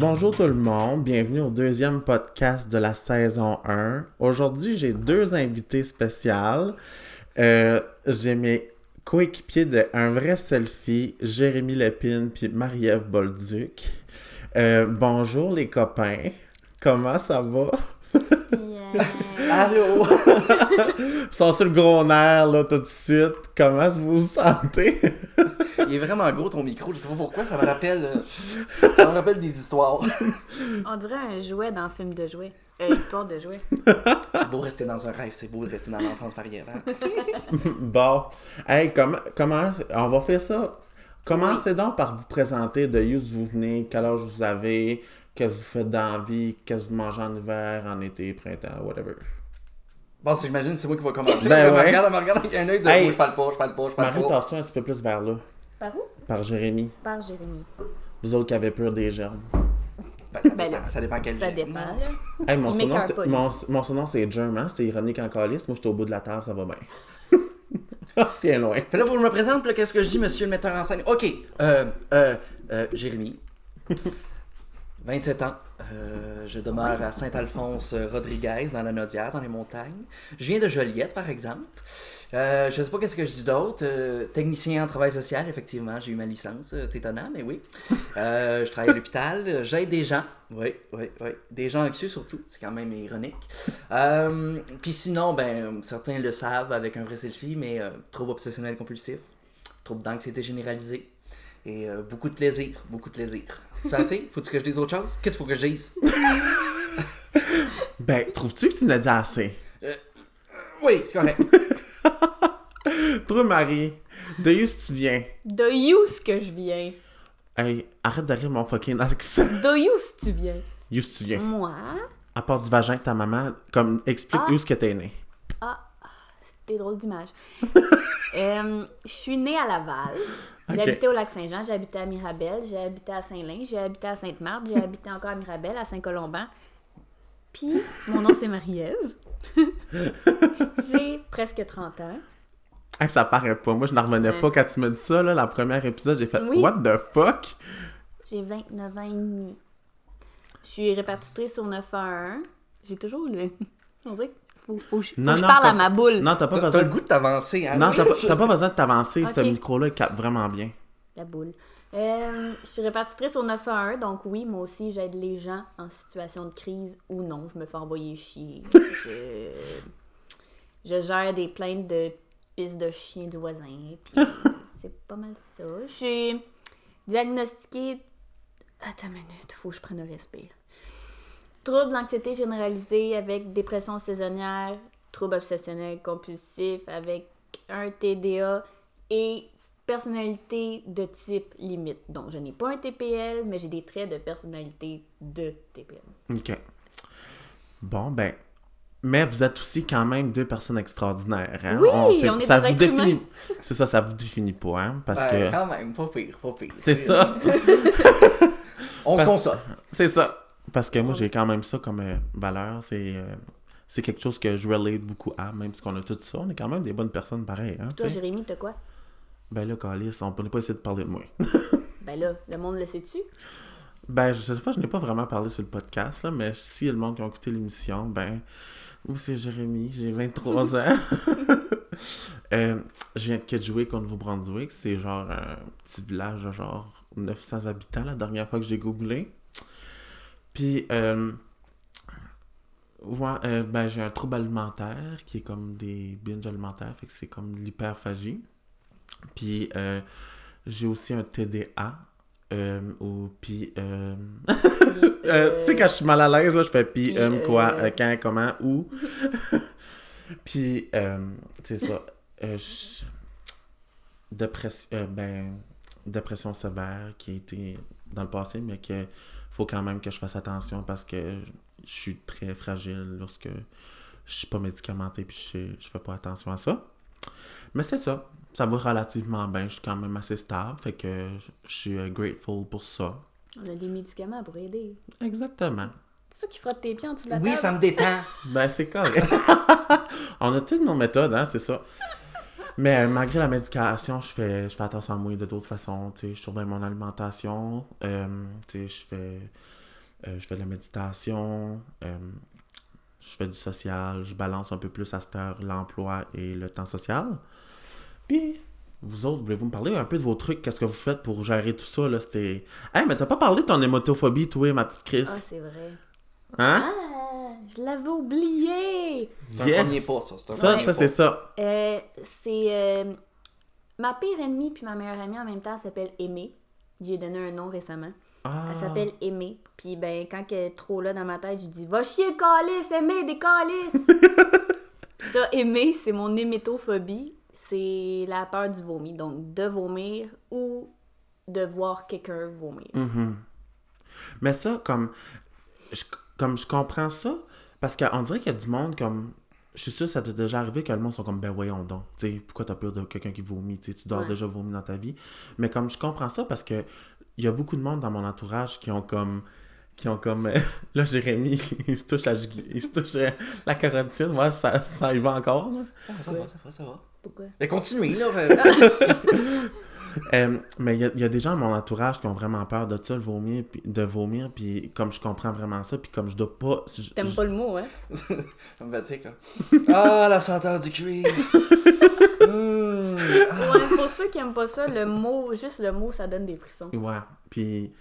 Bonjour tout le monde, bienvenue au deuxième podcast de la saison 1. Aujourd'hui, j'ai deux invités spéciales. Euh, j'ai mes coéquipiers de Un vrai selfie, Jérémy Lépine puis Marie-Ève Bolduc. Euh, bonjour les copains, comment ça va? Allô? Sont sur le gros nerf là tout de suite. Comment vous vous sentez? Il est vraiment gros ton micro, je sais pas pourquoi, ça me rappelle. euh, ça me rappelle des histoires. On dirait un jouet dans un film de jouets. Euh, histoire de jouets. C'est beau rester dans un rêve, c'est beau de rester dans l'enfance par avant. Bon, hey, comment, comment, on va faire ça? Commencez donc par vous présenter de où vous venez, quel âge vous avez, qu'est-ce que vous faites dans la vie, qu'est-ce que vous mangez en hiver, en été, printemps, whatever. Bon, si j'imagine, c'est moi qui va commencer. Ben Elle me ouais. regarde, elle me regarde avec un œil de Hey. moi, je parle pas, je parle pas, je parle Marie, pas. tasse-toi un petit peu plus vers là, Par où? par Jérémy. Par Jérémy. Vous autres qui avez peur des germes. Ben, ça, Ben dépend, là, ça dépend quel Ça dépend. Hey, mon, surnom, c'est, mon, mon surnom, c'est Germ, hein? C'est ironique en calice. Moi, je suis au bout de la table, ça va bien. Tiens loin. Fait là, faut que je me présente, qu'est-ce que je dis, monsieur le metteur en scène? Ok, euh, euh, euh, Jérémy. 27 ans. Euh, je demeure à Saint-Alphonse-Rodriguez, dans la Nodière, dans les montagnes. Je viens de Joliette, par exemple. Euh, je sais pas qu'est-ce que je dis d'autre. Euh, technicien en travail social, effectivement, j'ai eu ma licence. C'est étonnant, mais oui. Je travaille à l'hôpital. J'aide des gens. Oui, oui, oui. Des gens anxieux surtout. C'est quand même ironique. Puis sinon, ben, certains le savent avec un vrai selfie, mais trouble obsessionnel compulsif, trouble d'anxiété généralisée et beaucoup de plaisir. Beaucoup de plaisir. C'est assez? Faut-tu que je dise autre chose? Qu'est-ce qu'il faut que je dise? Ben, trouves-tu que tu l'as dit assez? Oui, c'est correct. Toi, Marie, de où tu viens? De où que je viens? Hey, arrête de rire mon fucking accent. De où tu viens? Où tu viens? Moi? À part du vagin de ta maman, comme, explique Ah. où est-ce que t'es né. Des drôles d'images. Euh, je suis née à Laval. J'ai Ok. habité au lac Saint-Jean, j'ai habité à Mirabel, j'ai habité à Saint-Lin, j'ai habité à Sainte-Marthe, j'ai habité encore à Mirabel, à Saint-Colomban. Puis, mon nom c'est Marie-Ève. j'ai presque 30 ans. Hey, ça paraît pas. Moi, je n'en revenais Ouais. pas quand tu m'as dit ça, là. La première épisode, j'ai fait Oui. What the fuck? J'ai 29 ans et demi. Je suis répartitrice au 911. J'ai toujours le. On dirait qu'il faut, faut, faut Non, que je parle t'as- à ma boule. Non, t'as pas t'as besoin. le goût de t'avancer, hein? Non, t'as pas, besoin de t'avancer. Ce Ok. micro-là, capte vraiment bien. La boule. Euh, je suis répartitrice au 911, donc oui, moi aussi, j'aide les gens en situation de crise ou non. Je me fais envoyer chier. je, je gère des plaintes de pistes de chiens du voisin. Puis c'est pas mal ça. Je suis diagnostiquée. Attends une minute, faut que je prenne un respire. Trouble d'anxiété généralisée avec dépression saisonnière, trouble obsessionnel compulsif avec un TDA et personnalité de type limite. Donc, je n'ai pas un TPL, mais j'ai des traits de personnalité de TPL. OK. Bon, ben. Mais vous êtes aussi quand même deux personnes extraordinaires, hein? Oui, on est ça des vous définit. C'est ça, ça vous définit pas, hein? Parce Ben, que. quand même, pas pire, pas pire. C'est ça. On se console. C'est ça. Parce que moi, j'ai quand même ça comme euh, valeur. C'est euh, c'est quelque chose que je relate beaucoup à, même si on a tout ça. On est quand même des bonnes personnes pareilles. Hein, Toi. Jérémy, t'as quoi? ben là, Calis, on peut pas essayer de parler de moi. Ben là, le monde le sait-tu? ben, je sais pas, je n'ai pas vraiment parlé sur le podcast, là, mais si le monde qui a écouté l'émission, ben, moi, c'est Jérémy, j'ai 23 ans. Euh, je viens de Kedgewick, au Nouveau-Brunswick. C'est genre un petit village de genre 900 habitants la dernière fois que j'ai googlé. Puis, euh, ouais, euh, ben, j'ai un trouble alimentaire qui est comme des binges alimentaires, fait que c'est comme de l'hyperphagie. Puis, euh, j'ai aussi un TDA. Ou puis tu sais quand je suis mal à l'aise là je fais puis quoi quand comment où puis c'est ça je- ben dépression sévère qui a été dans le passé mais que faut quand même que je fasse attention parce que je suis très fragile lorsque je suis pas médicamenté puis je, je fais pas attention à ça mais c'est ça ça va relativement bien je suis quand même assez stable fait que je- suis euh, grateful pour ça On a des médicaments pour aider. exactement C'est toi qui frotte tes pieds en dessous de la Oui, table? ça me détend. Ben, c'est correct. On a toutes nos méthodes, hein, c'est ça. Mais euh, malgré la médication, je fais, je fais attention à moi de d'autres façons. Tu sais, je surveille mon alimentation. euh, tu sais, je fais, euh, je fais de la méditation. euh, je fais du social. Je balance un peu plus à cette heure l'emploi et le temps social. Puis, vous autres, voulez-vous me parler un peu de vos trucs? Qu'est-ce que vous faites pour gérer tout ça? Là, c'était... Hey, mais t'as pas parlé de ton hémotophobie, toi, ma petite Chris? Ah, c'est vrai. hein? Ah, je l'avais oublié! C'est un Yes. premier pas, ça. C'est un Ça, ça, c'est ça. Euh, c'est. euh, ma pire ennemie puis ma meilleure amie en même temps s'appelle Aimée. J'ai donné un nom récemment. Ah. Elle s'appelle Aimée. Puis ben, quand elle est trop là dans ma tête, je dis Va chier, calice, Aimée, des calices! Puis ça, Aimée, c'est mon hémétophobie. C'est la peur du vomi. Donc, de vomir ou de voir quelqu'un vomir. Mhm. Mais ça, comme je, comme je comprends ça, parce qu'on dirait qu'il y a du monde comme. Je suis sûr que ça t'est déjà arrivé que le monde sont comme ben voyons donc. Tu sais, pourquoi t'as peur de quelqu'un qui vomit? Tu sais, tu dois Ouais. déjà vomir dans ta vie. Mais comme je comprends ça parce que il y a beaucoup de monde dans mon entourage qui ont comme. Qui ont comme. euh, là, Jérémy, il se touche la, il se touche euh, la carotide. Moi, ça, ça y va encore. là. Ah, ça va, ça va, ça va. Pourquoi? Mais continuez, là. euh, mais il y, y a des gens dans mon entourage qui ont vraiment peur de ça, le vomir, puis- de vomir, puis comme je comprends vraiment ça, puis comme je dois pas... si T'aimes pas le mot, hein? Ben, tu quoi. Ah, la senteur du cuir. Mmh. Ouais, pour ceux qui aiment pas ça, le mot, juste le mot, ça donne des frissons. Ouais. Puis, tu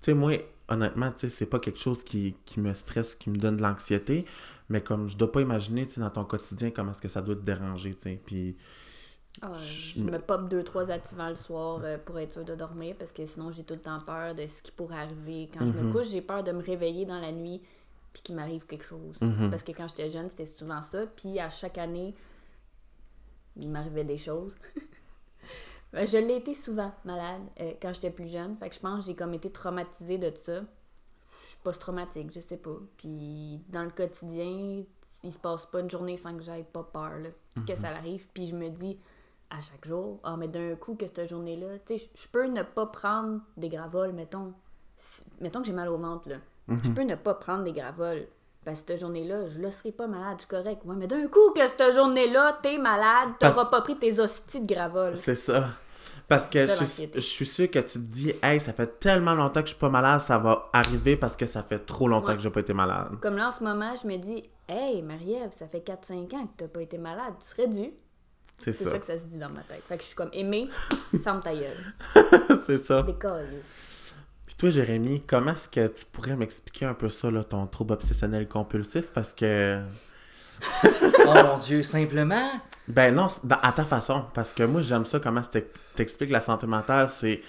sais, moi, honnêtement, tu sais, c'est pas quelque chose qui, qui me stresse, qui me donne de l'anxiété, mais comme je dois pas imaginer, tu sais, dans ton quotidien, comment est-ce que ça doit te déranger, tu sais. Puis, Ah, Je me- pop deux, trois activants le soir euh, pour être sûr de dormir parce que sinon j'ai tout le temps peur de ce qui pourrait arriver. Quand je me Mhm. couche, j'ai peur de me réveiller dans la nuit puis qu'il m'arrive quelque chose. Mhm. Parce que quand j'étais jeune, c'était souvent ça. Puis à chaque année, il m'arrivait des choses. Ben, je l'ai été souvent malade euh, quand j'étais plus jeune. Fait que je pense que j'ai comme été traumatisée de ça. Je suis post-traumatique, je sais pas. Puis dans le quotidien, il se passe pas une journée sans que j'aille pas peur là, que ça arrive. Puis je me dis à chaque jour, ah mais d'un coup que cette journée-là, tu sais, je peux ne pas prendre des gravoles, mettons. Si- Mettons que j'ai mal au ventre là. Je peux ne pas prendre des gravoles. Parce que cette journée-là, je ne serai pas malade, je suis correct. Ouais, mais d'un coup que cette journée-là, t'es malade, Parce- t'auras pas pris tes hosties de gravole. c'est ça. Parce que je, suis- l'anxiété. je suis sûr que tu te dis, hey, ça fait tellement longtemps que je suis pas malade, ça va arriver parce que ça fait trop longtemps Ouais. que j'ai pas été malade. Comme là, en ce moment, je me dis, hey, Marie-Ève, ça fait 4-5 ans que t'as pas été malade, tu serais dû. C'est ça. ça que ça se dit dans ma tête. Fait que je suis comme, aimée, ferme ta gueule. c'est ça. Décolle. Puis toi, Jérémy, comment est-ce que tu pourrais m'expliquer un peu ça, là, ton trouble obsessionnel compulsif? Parce que. Oh mon Dieu, simplement? Ben non, dans- à ta façon. Parce que moi, j'aime ça, comment tu t'expliques la santé mentale. C'est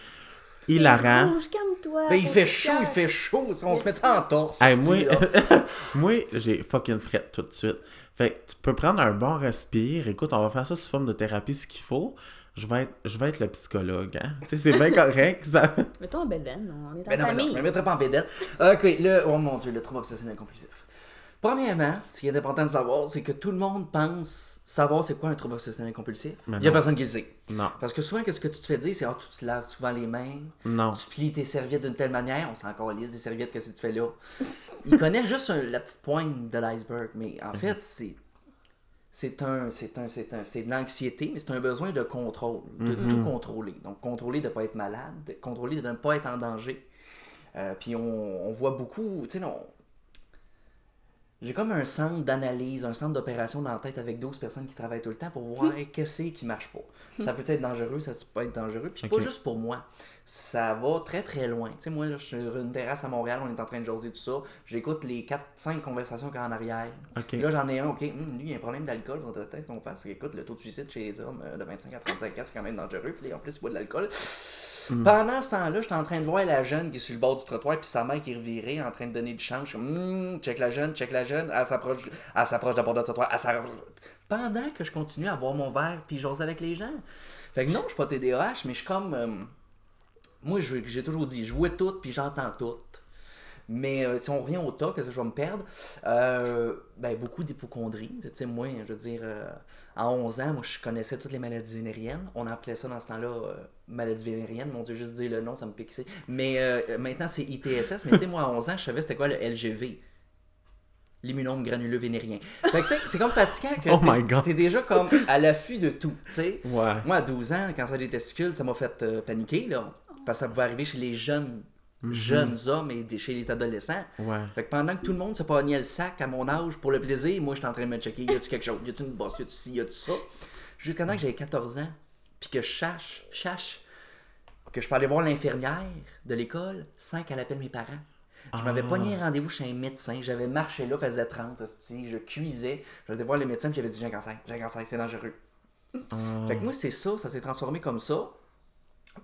hilarant. Rouge, calme-toi. Ben, il fait chaud, il fait chaud. On se met ça en torse. Hey, moi, moi j'ai fucking fret tout de suite. Fait que tu peux prendre un bon respire. Écoute, on va faire ça sous forme de thérapie, ce qu'il faut. Je vais être, je vais être le psychologue, hein. Tu sais, c'est bien correct. Ça... Mets-toi en bedaine, on est en Ben non, non, je me mettrai pas en bédette. Ok, le, oh mon dieu, le trouble obsessionnel compulsif. Premièrement, ce qui est important de savoir, c'est que tout le monde pense savoir c'est quoi un trouble obsessionnel compulsif. Mais Il y a non. personne qui le sait. Non, Parce que souvent, qu'est-ce que tu te fais dire, c'est ah, tu te laves souvent les mains, non. tu plies tes serviettes d'une telle manière, on s'en encore liste des serviettes, qu'est-ce que tu fais là. Il connaît juste un- la petite pointe de l'iceberg, mais en fait, c'est. C'est un, c'est un, c'est un, c'est de l'anxiété, mais c'est un besoin de contrôle, de tout contrôler. Donc, contrôler de ne pas être malade, de- contrôler de ne pas être en danger. Euh, puis on, on voit beaucoup, tu sais. J'ai comme un centre d'analyse, un centre d'opération dans la tête avec 12 personnes qui travaillent tout le temps pour voir qu'est-ce qui marche pas. Ça peut être dangereux, ça peut être dangereux. Puis pas juste pour moi. Ça va très très loin. Tu sais, moi, là, je suis sur une terrasse à Montréal, on est en train de jaser tout ça. J'écoute les 4-5 conversations qu'il y a en arrière. Là, j'en ai un, ok, hum, lui, il a un problème d'alcool, faudrait peut-être qu'on fasse. Écoute, le taux de suicide chez les hommes euh, de 25 à 35 ans, c'est quand même dangereux. Puis en plus, il boit de l'alcool. Pendant ce temps-là, j'étais en train de voir la jeune qui est sur le bord du trottoir, puis sa mère qui est revirée, en train de donner du change. Je suis Hum, check la jeune, check la jeune. Elle s'approche, elle s'approche de la du trottoir. Elle Pendant que je continue à boire mon verre, puis j'ose avec les gens. Fait que non, je suis pas TDAH, mais je suis comme. euh, moi, j'ai toujours dit, je vois tout, puis j'entends tout. Mais euh, si on revient au tas, que je vais me perdre? Euh, ben, beaucoup d'hypochondrie. Tu sais, moi, je veux dire, euh, à 11 ans, moi, je connaissais toutes les maladies vénériennes. On appelait ça dans ce temps-là maladie vénérienne. Mon Dieu, juste dire le nom, ça me pixait. Mais maintenant, c'est ITSS. Mais tu sais, moi, à 11 ans, je savais c'était quoi le LGV. l'immunome granuleux vénérien. Fait que, tu sais, c'est comme fatigant que Oh t'es- my God. t'es déjà comme à l'affût de tout, tu sais. Ouais. Moi, à 12 ans, cancer des testicules, ça m'a fait euh, paniquer, là. Parce que ça pouvait arriver chez les jeunes, jeunes hommes et chez les adolescents. Ouais. Fait que pendant que tout le monde se pognait le sac à mon âge pour le plaisir, moi, j'étais en train de me checker, y a-tu quelque chose, y a-tu une bosse, y a-tu ci, y a-tu ça? Jusqu'à temps que j'avais 14 ans, puis que je sache, sache que je peux aller voir l'infirmière de l'école sans qu'elle appelle mes parents. Je m'avais Ah. pogné un rendez-vous chez un médecin, j'avais marché là, faisait 30, hostie, je cuisais, j'allais voir le médecin qui avait dit j'ai un cancer, j'ai un cancer, c'est dangereux. Ah. Fait que moi, c'est ça, ça s'est transformé comme ça.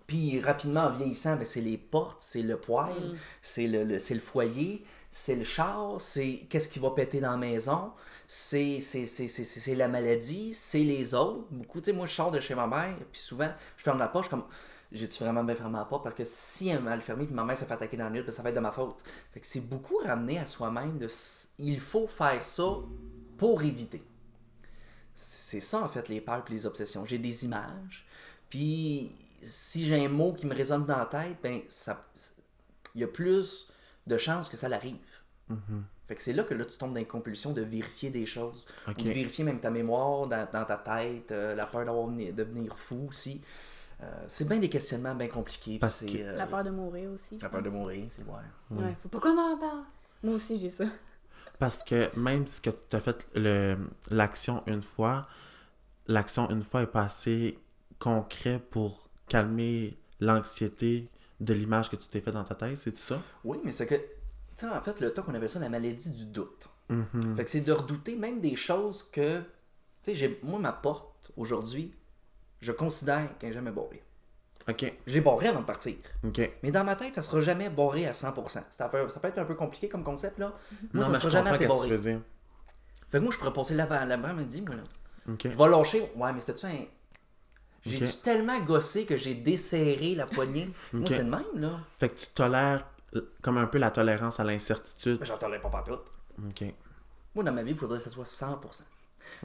Puis rapidement, en vieillissant, ben, c'est les portes, c'est le poêle, c'est le, le- c'est le foyer, c'est le char, c'est qu'est-ce qui va péter dans la maison, c'est c'est- c'est- c'est- c'est- c'est la maladie, c'est les autres. Beaucoup, tu sais, moi, je sors de chez ma mère, puis souvent, je ferme la suis comme, j'ai-tu vraiment bien fermé la porte? Parce que si elle m'a mal fermé, puis ma mère se fait attaquer dans la nuit, ben, ça va être de ma faute. Fait que c'est beaucoup ramené à soi-même de, il faut faire ça pour éviter. C'est ça, en fait, les peurs et les obsessions. J'ai des images, puis si j'ai un mot qui me résonne dans la tête, ben, ça, il y a plus de chances que ça l'arrive. Fait que c'est là que là, tu tombes dans une compulsion de vérifier des choses. Ou de vérifier même ta mémoire dans, dans ta tête, euh, la peur de devenir fou aussi. Euh, c'est bien des questionnements bien compliqués. puis Parce c'est, que- euh, La peur de mourir aussi. la peur de mourir, c'est ouais. Ouais, faut pas qu'on en parle. Moi aussi, j'ai ça. Parce que même si que tu as fait le- l'action une fois, l'action une fois est pas assez concret pour calmer l'anxiété de l'image que tu t'es fait dans ta tête, c'est tout ça? Oui, mais c'est que, tu sais, en fait, le temps qu'on appelle ça la maladie du doute. Mhm. Fait que c'est de redouter même des choses que, tu sais, moi, ma porte, aujourd'hui, je considère qu'elle n'est jamais barrée. Ok, J'ai barré avant de partir. ok. Mais dans ma tête, ça sera jamais barré à 100%. C'est un peu- ça peut être un peu compliqué comme concept, là. Moi, ça ne sera jamais assez barré. Fait que moi, je pourrais passer l'avant. La mère me dit, moi, là, Ok. je vais lâcher. Ouais, mais c'était-tu un. J'ai dû tellement gosser que j'ai desserré la poignée. Moi, c'est le même, là. Fait que tu tolères euh, comme un peu la tolérance à l'incertitude. J'en tolère pas partout. Ok. Moi, dans ma vie, il faudrait que ça soit 100%.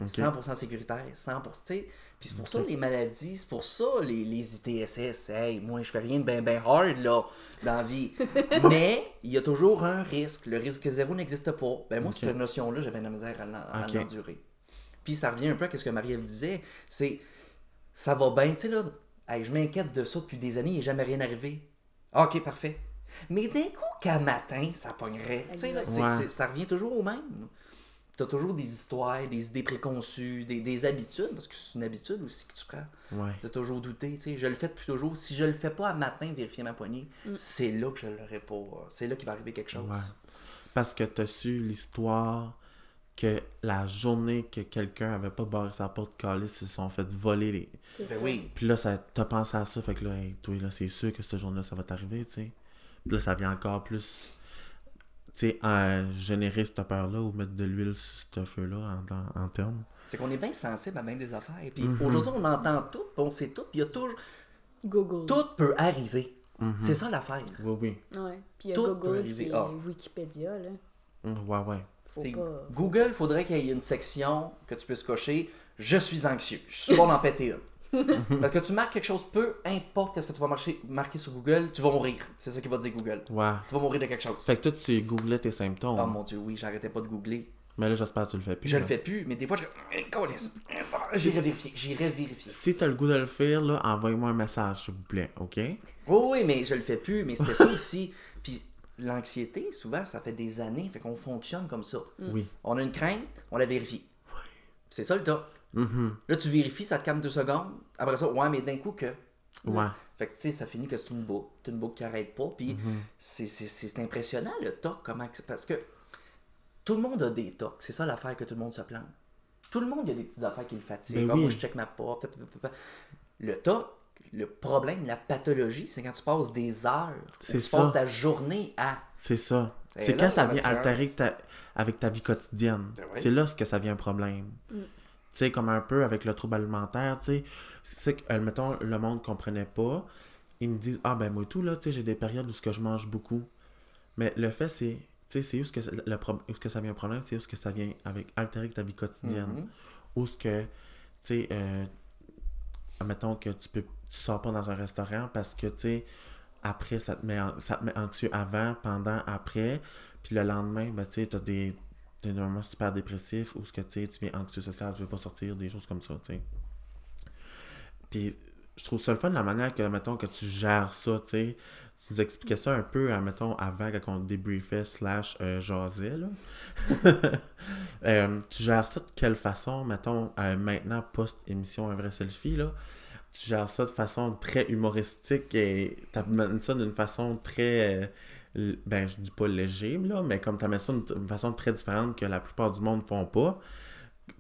Ok. 100% sécuritaire, 100%. tu sais. Puis c'est pour ça les maladies, c'est pour ça les, les ITSS. Hey, moi, je fais rien de ben ben hard là, dans la vie. Mais il y a toujours un risque. Le risque zéro n'existe pas. Ben moi, cette notion-là, j'avais de la misère à l'endurer. Puis ça revient un peu à ce que Marie-Ève disait. C'est ça va bien, tu sais là. Hey, je m'inquiète de ça depuis des années, il n'est jamais rien arrivé. Ah, ok, parfait. Mais d'un coup, qu'à matin, ça pognerait. Tu sais, là, c'est- Ouais. c'est- ça revient toujours au même. T'as toujours des histoires, des idées préconçues, des, des habitudes, parce que c'est une habitude aussi que tu prends. Ouais. De toujours douter, tu sais. Je le fais depuis toujours. Si je le fais pas à matin, vérifier ma poignée, c'est là que je l'aurai pas. C'est là qu'il va arriver quelque chose. Ouais. Parce que tu as su l'histoire que la journée que quelqu'un avait pas barré sa porte calée, ils se sont fait voler les. Ben oui. Puis là, ça t'as pensé à ça, fait que là, hey, toi, là, c'est sûr que cette journée-là, ça va t'arriver, tu sais. Puis là, ça vient encore plus, tu sais, à générer cette peur-là ou mettre de l'huile sur ce feu-là en, en, en termes. C'est qu'on est bien sensible à bien des affaires. Puis Mhm. aujourd'hui, on entend tout, puis on sait tout, puis il y a toujours. Google. Tout peut arriver. Mhm. C'est ça l'affaire. Oui, oui. Ouais. Puis il y a Tout Google qui est Ah. Wikipédia, là. Ouais, ouais. Faut C'est- pas... Google, faudrait qu'il y ait une section que tu puisses cocher Je suis anxieux. Je suis bon d'en péter une. Parce que tu marques quelque chose, peu importe ce que tu vas marcher, marquer sur Google, tu vas mourir. C'est ça qui va dire Google. Ouais. Tu vas mourir de quelque chose. Fait que toi, tu googlais tes symptômes. Oh mon dieu, oui, j'arrêtais pas de googler. Mais là, j'espère que tu le fais plus. Je le fais plus, mais des fois, je. J'irai vérifier. J'irai vérifier. Si t'as le goût de le faire, là, envoyez-moi un message, s'il vous plaît, OK? Oui, oui, mais je le fais plus. Mais c'était ça aussi. Puis l'anxiété, souvent, ça fait des années. Fait qu'on fonctionne comme ça. Oui. On a une crainte, on la vérifie. C'est ça le tas. Mhm. Là, tu vérifies, ça te calme deux secondes. Après ça, ouais, mais d'un coup que. Ouais. Fait que tu sais, ça finit que c'est une boucle. C'est une boucle qui arrête pas. Puis c'est- c'est c'est impressionnant le toc, comment. Parce que tout le monde a des tocs. C'est ça l'affaire que tout le monde se plante. Tout le monde a des petites affaires qui le fatiguent. Ben Comme moi, je check ma porte. Le toc, le problème, la pathologie, c'est quand tu passes des heures. tu ça. passes ta journée à. C'est ça. C'est quand ça vient altérer ta- avec ta vie quotidienne. Ben oui. C'est là ce que ça vient un problème. Tu sais, comme un peu avec le trouble alimentaire, tu sais. C'est que, euh, mettons, le monde comprenait pas. Ils me disent, ah ben moi tout, là, tu sais, j'ai des périodes où ce que je mange beaucoup. Mais le fait, c'est, tu sais, c'est où ce que, le pro- où ce que ça vient un problème, c'est où ce que ça vient avec altérer ta vie quotidienne. Mhm. Où ce que, tu sais, euh, admettons que tu peux, tu sors pas dans un restaurant parce que, tu sais, après, ça te, met, ça te met anxieux avant, pendant, après. Puis le lendemain, ben, tu sais, t'as des, t'es dans un moment super dépressif ou ce que tu sais, tu viens anxieux social, tu veux pas sortir, des choses comme ça, tu sais. Puis je trouve ça le fun la manière que, mettons, que tu gères ça, tu sais. Tu nous expliquais ça un peu, euh, mettons, avant quand on débriefait slash euh, là. Euh, tu gères ça de quelle façon, mettons, euh, maintenant, post-émission Un vrai selfie, là? Tu gères ça de façon très humoristique et t'amènes ça d'une façon très... euh, ben, je dis pas léger, là, mais comme t'amènes ça d'une façon très différente que la plupart du monde font pas.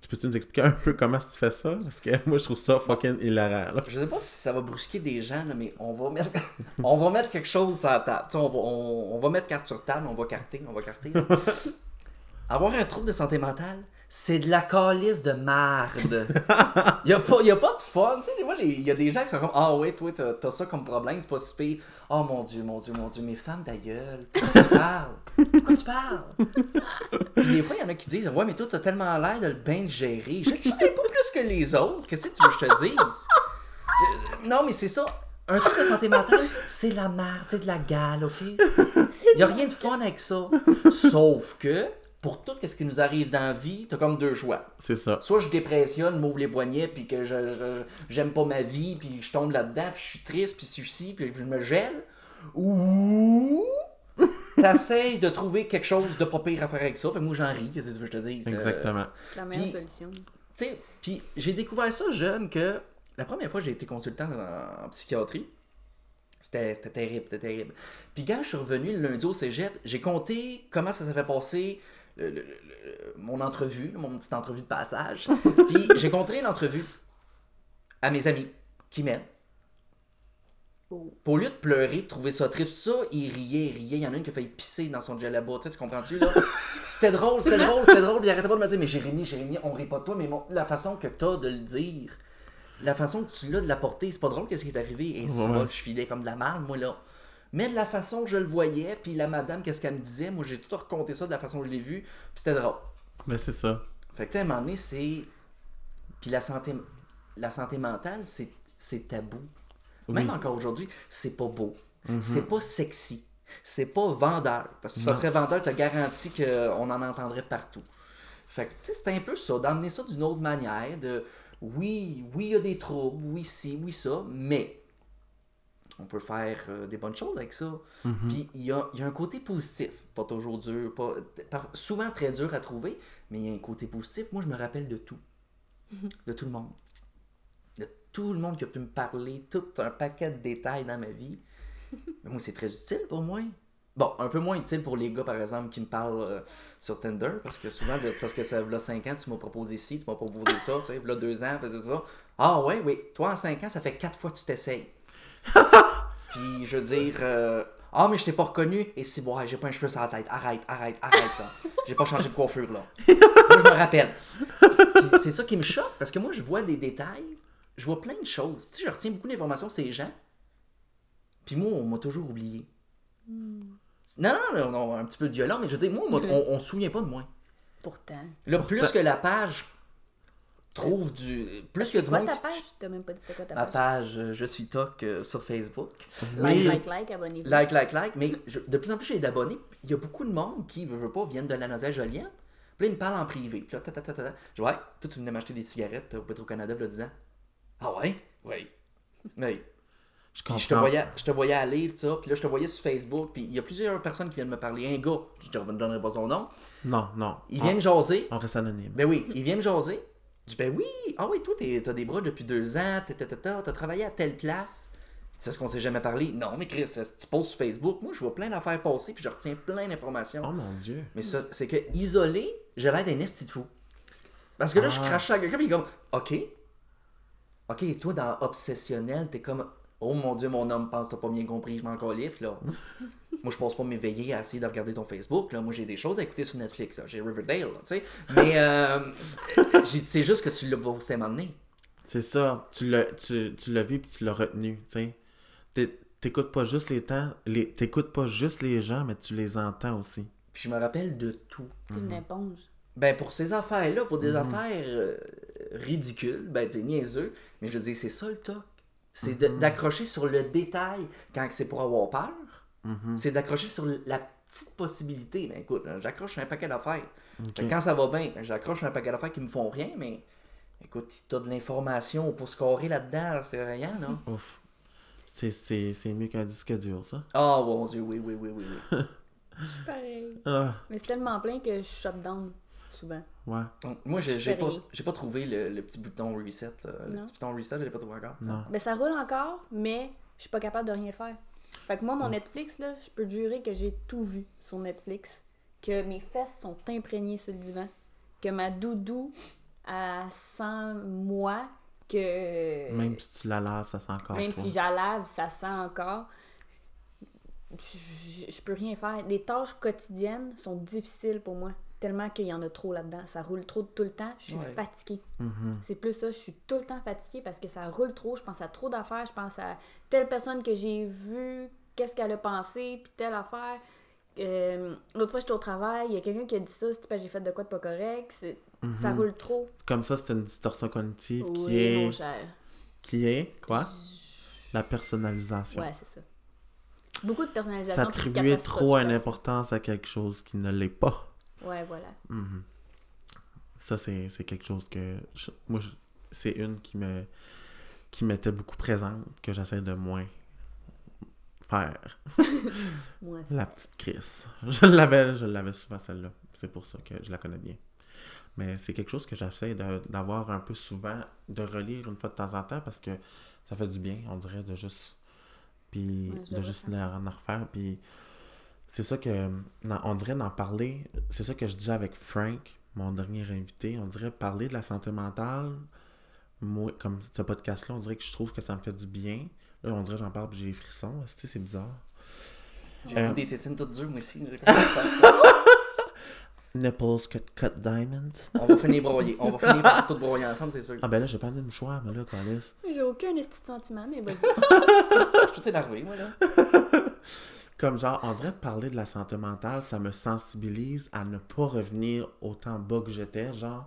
Tu peux-tu nous expliquer un peu comment tu fais ça? Parce que moi, je trouve ça fucking hilarant, là. Je sais pas si ça va brusquer des gens, là, mais on va mettre, on va mettre quelque chose sur la table. Tu sais, On va, on, on va mettre carte sur table, on va carter, on va carter. Avoir un trouble de santé mentale, c'est de la calice de marde. Il a, pas- y a pas de fun. Tu sais, des fois, il y a des gens qui sont comme Ah ouais, toi, t'as t'as ça comme problème, c'est pas si pire. Oh mon dieu, mon dieu, mon dieu, mes femmes, ta gueule. Pourquoi tu parles? Pourquoi tu parles? Puis des fois, il y en a qui disent Ouais, mais toi, t'as tellement l'air de le bien gérer. Je ne pas plus que les autres. Qu'est-ce que tu veux que je te dise? Je- Non, mais c'est ça. Un truc de santé mentale, c'est la merde, c'est de la gale, ok? Il a rien de fun avec ça. Sauf que, pour tout ce qui nous arrive dans la vie, t'as comme deux choix. C'est ça. Soit je dépressionne, m'ouvre les poignets, puis que je, j'aime pas ma vie, puis je tombe là-dedans, puis je suis triste, puis ceci, puis je me gèle. Ou t'essayes de trouver quelque chose de pas pire à faire avec ça. Fait que moi j'en ris, qu'est-ce que tu veux que je te dise? Euh, Exactement. C'est la meilleure solution. tu sais, puis j'ai découvert ça jeune que la première fois que j'ai été consultant en, en psychiatrie, c'était c'était terrible, c'était terrible. Puis quand je suis revenu le lundi au cégep, j'ai compté comment ça s'est fait passer le- le- le- mon entrevue, mon petite entrevue de passage. Puis j'ai compté l'entrevue à mes amis qui m'aiment. Oh. Au lieu de pleurer, de trouver ça triste, tout ça, il riait, il riait. Il y en a une qui a failli pisser dans son djellaba, tu sais, tu comprends-tu, là? C'était drôle, c'était drôle, c'était drôle. Il arrêtait pas de me dire, mais Jérémy, Jérémy, on rit pas de toi, mais mon- la façon que t'as de le dire, la façon que tu l'as de l'apporter, c'est pas drôle qu'est-ce qui est arrivé. Et Ouais. que je filais comme de la merde, moi, là. Mais de la façon que je le voyais, puis la madame, qu'est-ce qu'elle me disait, moi, j'ai tout raconté ça de la façon que je l'ai vu, puis c'était drôle. Mais c'est ça. Fait que, tu sais, à un moment donné, c'est. Puis la santé, la santé mentale, c'est, c'est tabou. Même encore aujourd'hui, c'est pas beau. C'est pas sexy. C'est pas vendeur. Parce que si ça Non. serait vendeur, t'as garanti qu'on en entendrait partout. Fait que, tu sais, c'est un peu ça, d'amener ça d'une autre manière. De oui, oui, il y a des troubles, oui, si, oui, ça, mais on peut faire euh, des bonnes choses avec ça. Puis il y a, il y a un côté positif, pas toujours dur, pas, par- souvent très dur à trouver, mais il y a un côté positif. Moi, je me rappelle de tout. De tout le monde. De tout le monde qui a pu me parler, tout un paquet de détails dans ma vie. Mais moi, c'est très utile pour moi. Bon, un peu moins utile pour les gars, par exemple, qui me parlent euh, sur Tinder, parce que souvent, parce que ça là 5 ans, tu m'as proposé ci, tu m'as proposé ça, tu sais, là 2 ans, ça. Ah ouais, oui, toi en 5 ans, ça fait 4 fois que tu t'essayes. Puis, je veux dire, euh, ah, mais je t'ai pas reconnu, et si, ouais, j'ai pas un cheveu sur la tête, arrête, arrête, arrête, là. J'ai pas changé de coiffure, là. Moi, je me rappelle. C'est ça qui me choque, parce que moi, je vois des détails, je vois plein de choses. Tu sais, je retiens beaucoup d'informations sur ces gens, puis moi, on m'a toujours oublié. Non, non, non, non, un petit peu violent, mais je veux dire, moi, on, m'a- on, on se souvient pas de moi. Pourtant. Là, plus que la page trouve du. Plus que C'est du quoi monde. ta page? T'as même pas dit c'était quoi ta Ma page? page, euh, je suis toc euh, sur Facebook. Like, Mais- like, like, abonnez-vous. Like, like, like. Mais je- de plus en plus, j'ai d'abonnés. Il y a beaucoup de monde qui, veut, veut pas, viennent de la Naudière Joliette. Puis là, ils me parlent en privé. Puis là, ta, ta, ta, ta, ta. Je dis, ouais, toi, tu venais m'acheter des cigarettes au Petro-Canada, là, 10 ans. Ah ouais? Oui. Oui. Je je te voyais, je te voyais aller, tout ça. Puis là, je te voyais sur Facebook. Puis il y a plusieurs personnes qui viennent me parler. Un gars, je te donnerai pas son nom, Non, non. il vient me jaser. On reste anonyme. Ben oui, il vient me jaser. Je dis, ben oui, ah oui, toi, t'as des bras depuis deux ans, t'as, travaillé à telle place. Tu sais ce qu'on s'est jamais parlé? Non, mais Chris, si tu postes sur Facebook, moi, je vois plein d'affaires passer, puis je retiens plein d'informations. Oh mon dieu. Mais ça, c'est que isolé, j'ai l'air d'un esti de fou. Parce que là, je Ah. crache à quelqu'un, puis il est comme, OK. OK, toi, dans Obsessionnel, t'es comme, oh mon Dieu, mon homme pense que t'as pas bien compris, je m'en califfe, là. Moi, je passe pas mes veillées à essayer de regarder ton Facebook, là. Moi, j'ai des choses à écouter sur Netflix, là. J'ai Riverdale, tu sais. Mais, euh, c'est juste que tu l'as posté à un moment donné. C'est ça. Tu l'as, tu, tu l'as vu puis tu l'as retenu. tu sais. T'é- T'écoutes pas juste les temps. Les, t'écoutes pas juste les gens, mais tu les entends aussi. Puis je me rappelle de tout. Une éponge. Ben, pour ces affaires-là, pour des affaires euh, ridicules, ben, t'es niaiseux, mais je veux dire, c'est ça le toc. C'est de- d'accrocher sur le détail quand c'est pour avoir peur, Mhm. C'est d'accrocher sur la petite possibilité. Ben écoute, hein, j'accroche sur un paquet d'affaires. Quand ça va bien, ben, j'accroche sur un paquet d'affaires qui me font rien, mais écoute, si t'as de l'information pour scorer là-dedans, c'est rien, non? Ouf. C'est- C'est c'est mieux qu'un disque dur, ça. Oh mon dieu, oui, oui, oui, oui. oui. Je suis pareil. Ah, Mais c'est tellement plein que je shut down souvent. Ouais. Donc, Moi, j'ai pas, pas trouvé le, le petit bouton reset. là. Le Non. petit bouton reset, je l'ai pas trouvé encore. Non. Ben ça roule encore, mais je suis pas capable de rien faire. Fait que moi, mon Netflix, là, je peux jurer que j'ai tout vu sur Netflix. Que mes fesses sont imprégnées sur le divan. Que ma doudou, elle sent moi. Que Même si tu la laves, ça sent encore. même toi. si je la lave, ça sent encore. Je, je- je peux rien faire. Les tâches quotidiennes sont difficiles pour moi. Tellement qu'il y en a trop là-dedans. Ça roule trop tout le temps. Je suis Ouais. fatiguée. Mhm. C'est plus ça, je suis tout le temps fatiguée parce que ça roule trop, je pense à trop d'affaires, je pense à telle personne que j'ai vue, qu'est-ce qu'elle a pensé, puis telle affaire. Euh, L'autre fois, j'étais au travail, il y a quelqu'un qui a dit ça, c'est parce que j'ai fait de quoi de pas correct, c'est- ça Mhm. roule trop. Comme ça, c'est une distorsion cognitive qui Oui, mon est. cher. Qui est quoi? La personnalisation. Ouais, c'est ça. Beaucoup de personnalisation. S'attribuer trop une importance à quelque chose qui ne l'est pas. Ouais, voilà. Mhm. Ça, c'est quelque chose que. je- moi, c'est une qui me qui m'était beaucoup présente, que j'essaie de moins faire. Ouais. La petite Chris. Je l'avais, je l'avais souvent celle-là. C'est pour ça que je la connais bien. Mais c'est quelque chose que j'essaie de- d'avoir un peu souvent, de relire une fois de temps en temps parce que ça fait du bien, on dirait, de juste. Puis Ouais, de juste en refaire. Puis c'est ça que. non, On dirait d'en parler. C'est ça que je disais avec Frank, mon dernier invité. On dirait parler de la santé mentale. Moi, comme ce podcast-là, on dirait que je trouve que ça me fait du bien. Là, on dirait que j'en parle puis j'ai les frissons. Tu sais, c'est bizarre? J'ai Euh, des tétines toutes dures, moi aussi. Nipples cut, cut diamonds. On va finir broyer. On va finir par tout broyer ensemble, c'est sûr. Ah ben là, j'ai pas de mouchoir, mais là, Alice. J'ai aucun esti de sentiment, mais vas-y. Je suis tout énervé, moi, là. Comme genre, on dirait parler de la santé mentale, ça me sensibilise à ne pas revenir autant bas que j'étais, genre,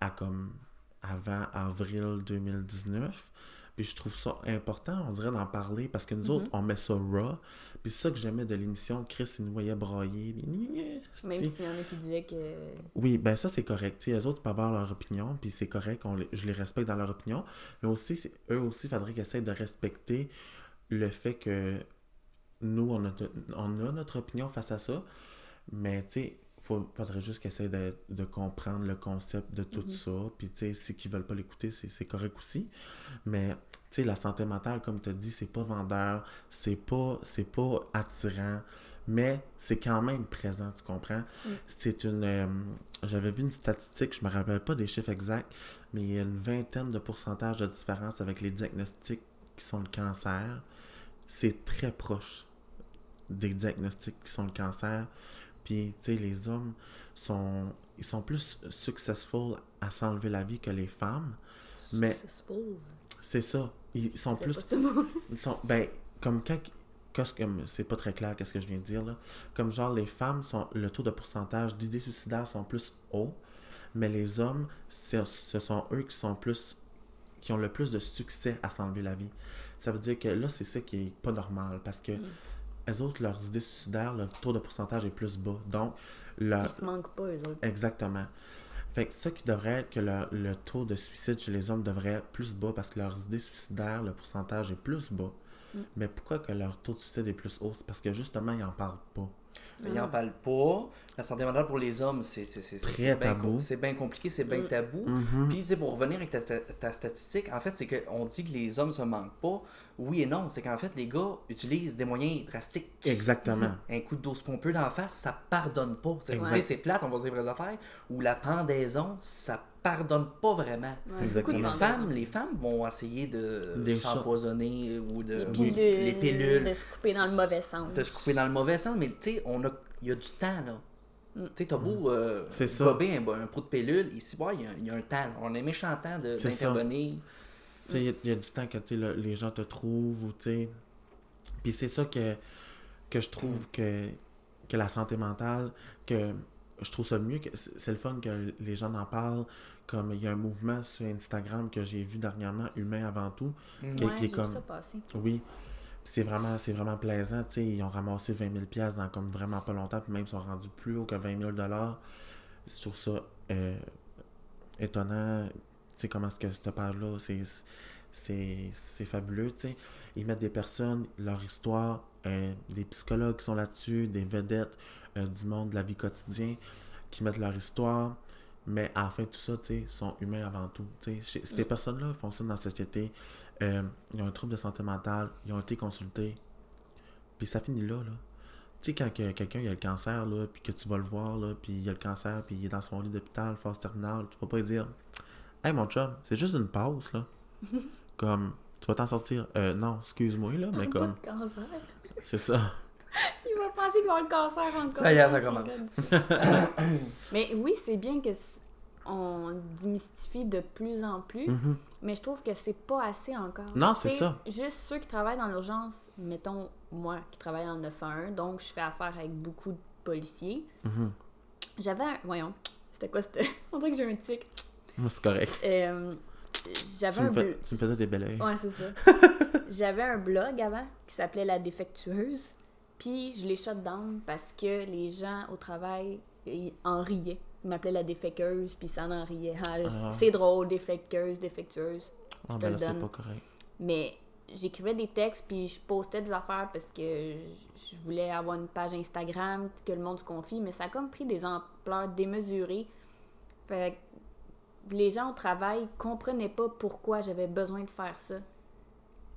à comme avant avril 2019. Puis je trouve ça important, on dirait, d'en parler, parce que nous Mhm. autres, on met ça raw. Puis ça que j'aimais de l'émission. Chris, il nous voyait gna, Même s'il y en a qui disaient que. Oui, ben ça c'est correct. Tu sais, les autres peuvent avoir leur opinion, puis c'est correct, on les- je les respecte dans leur opinion. Mais aussi, eux aussi, il faudrait qu'ils essayent de respecter le fait que nous, on a, on a notre opinion face à ça. Mais tu sais, il faudrait juste qu'ils essayent de, de comprendre le concept de tout Mhm. ça. Puis tu sais, si ils veulent pas l'écouter, c'est correct aussi. Mais tu sais, la santé mentale, comme tu as dit, c'est pas vendeur, c'est pas, pas attirant, mais c'est quand même présent, tu comprends? Mm. C'est une. euh, J'avais vu une statistique, je me rappelle pas des chiffres exacts, mais il y a une vingtaine de pourcentage de différence avec les diagnostics qui sont le cancer. C'est très proche des diagnostics qui sont le cancer. Puis, tu sais, les hommes sont. Ils sont plus successful à s'enlever la vie que les femmes. Mais c'est ça. Ils sont plus. Ils sont. Ben, comme quand. C'est pas très clair qu'est-ce que je viens de dire là. Comme genre les femmes sont. Le taux de pourcentage d'idées suicidaires sont plus hauts. Mais les hommes, ce sont eux qui sont plus. qui ont le plus de succès à s'enlever la vie. Ça veut dire que là, c'est ça qui est pas normal. Parce que Mm. Les autres, leurs idées suicidaires, le taux de pourcentage est plus bas. Donc, leur, Ils se manquent pas, eux autres. Exactement. Fait que ça qui devrait être que le, le taux de suicide chez les hommes devrait être plus bas parce que leurs idées suicidaires, le pourcentage est plus bas. Mm. Mais pourquoi que leur taux de suicide est plus haut? C'est parce que justement, ils n'en parlent pas. Mais ils en parlent pas. La santé mentale pour les hommes, c'est c'est- c'est- Très c'est bien bien compliqué, c'est bien Mm. tabou. Mhm. Puis, pour revenir avec ta, ta- ta statistique, en fait, c'est qu'on dit que les hommes se manquent pas. Oui et non. C'est qu'en fait, les gars utilisent des moyens drastiques. Exactement. Un coup de dos pompeux d'en face, ça pardonne pas. C'est plate, on va se dire vraies affaires. Ou la pendaison, ça pardonne pas vraiment. Ouais, Les femmes, les femmes vont essayer de s'empoisonner ou de Les oui, pilules, les pilules, de se couper dans le mauvais sens. de se couper dans le mauvais sens, mais tu sais, on a, il y a du temps là. Mm. Tu sais, t'as beau euh, gober un, un pot de pilule, ici, ouais, il y a- il y, a un temps. On a méchant temps d'intervenir. Tu sais, il y a- il y, a du temps que le- les gens te trouvent ou tu sais. Puis c'est ça que, que je trouve que, que la santé mentale, que je trouve ça mieux, que c'est le fun que les gens en parlent. Comme il y a un mouvement sur Instagram que j'ai vu dernièrement, Humain avant tout. Qui- Ouais, qui est comme- ça passer. Oui. c'est vraiment, c'est vraiment plaisant, tu sais, ils ont ramassé 20 000 pièces dans comme vraiment pas longtemps, puis même ils sont rendus plus haut que 20 000 dollars. Je trouve ça euh, étonnant, tu sais, comment est-ce que cette page-là, c'est, c'est, c'est fabuleux, tu sais. Ils mettent des personnes, leur histoire, euh, des psychologues qui sont là-dessus, des vedettes euh, du monde de la vie quotidienne qui mettent leur histoire, mais à la fin tout ça, tu sais, sont humains avant tout. tu sais. Chez- Ces Mm. personnes-là fonctionnent dans la société, euh, ils ont un trouble de santé mentale, ils ont été consultés, puis ça finit là, là. Tu sais, quand que quelqu'un a le cancer, là, puis que tu vas le voir, là, puis il a le cancer, puis il est dans son lit d'hôpital, phase terminale, tu vas pas lui dire « Hey, mon chum, c'est juste une pause, là. » Comme, tu vas t'en sortir. Euh, non, excuse-moi, là, mais comme, c'est ça. Il va penser qu'il va avoir le cancer encore. Ça y est, ça commence. Mais oui, c'est bien que on démystifie de plus en plus, Mhm. mais je trouve que c'est pas assez encore. Non, c'est ça. Juste ceux qui travaillent dans l'urgence, mettons moi qui travaille dans le 911, donc je fais affaire avec beaucoup de policiers. Mhm. J'avais un. Voyons, c'était quoi c'était On dirait que j'ai un tic. C'est correct. Euh, Tu J'avais me, un. fais- bl- tu me faisais des belles oeils. Ouais, c'est ça. J'avais un blog avant qui s'appelait La Défectueuse. Puis je l'ai shut down parce que les gens au travail ils en riaient. Ils m'appelaient la déféqueuse, puis ça en riait. Ah, Ah. C'est drôle, défecqueuse, défectueuse. Ah, ben là, c'est pas correct. Mais j'écrivais des textes, puis je postais des affaires parce que je voulais avoir une page Instagram que le monde se confie, mais ça a comme pris des ampleurs démesurées. Fait que les gens au travail comprenaient pas pourquoi j'avais besoin de faire ça.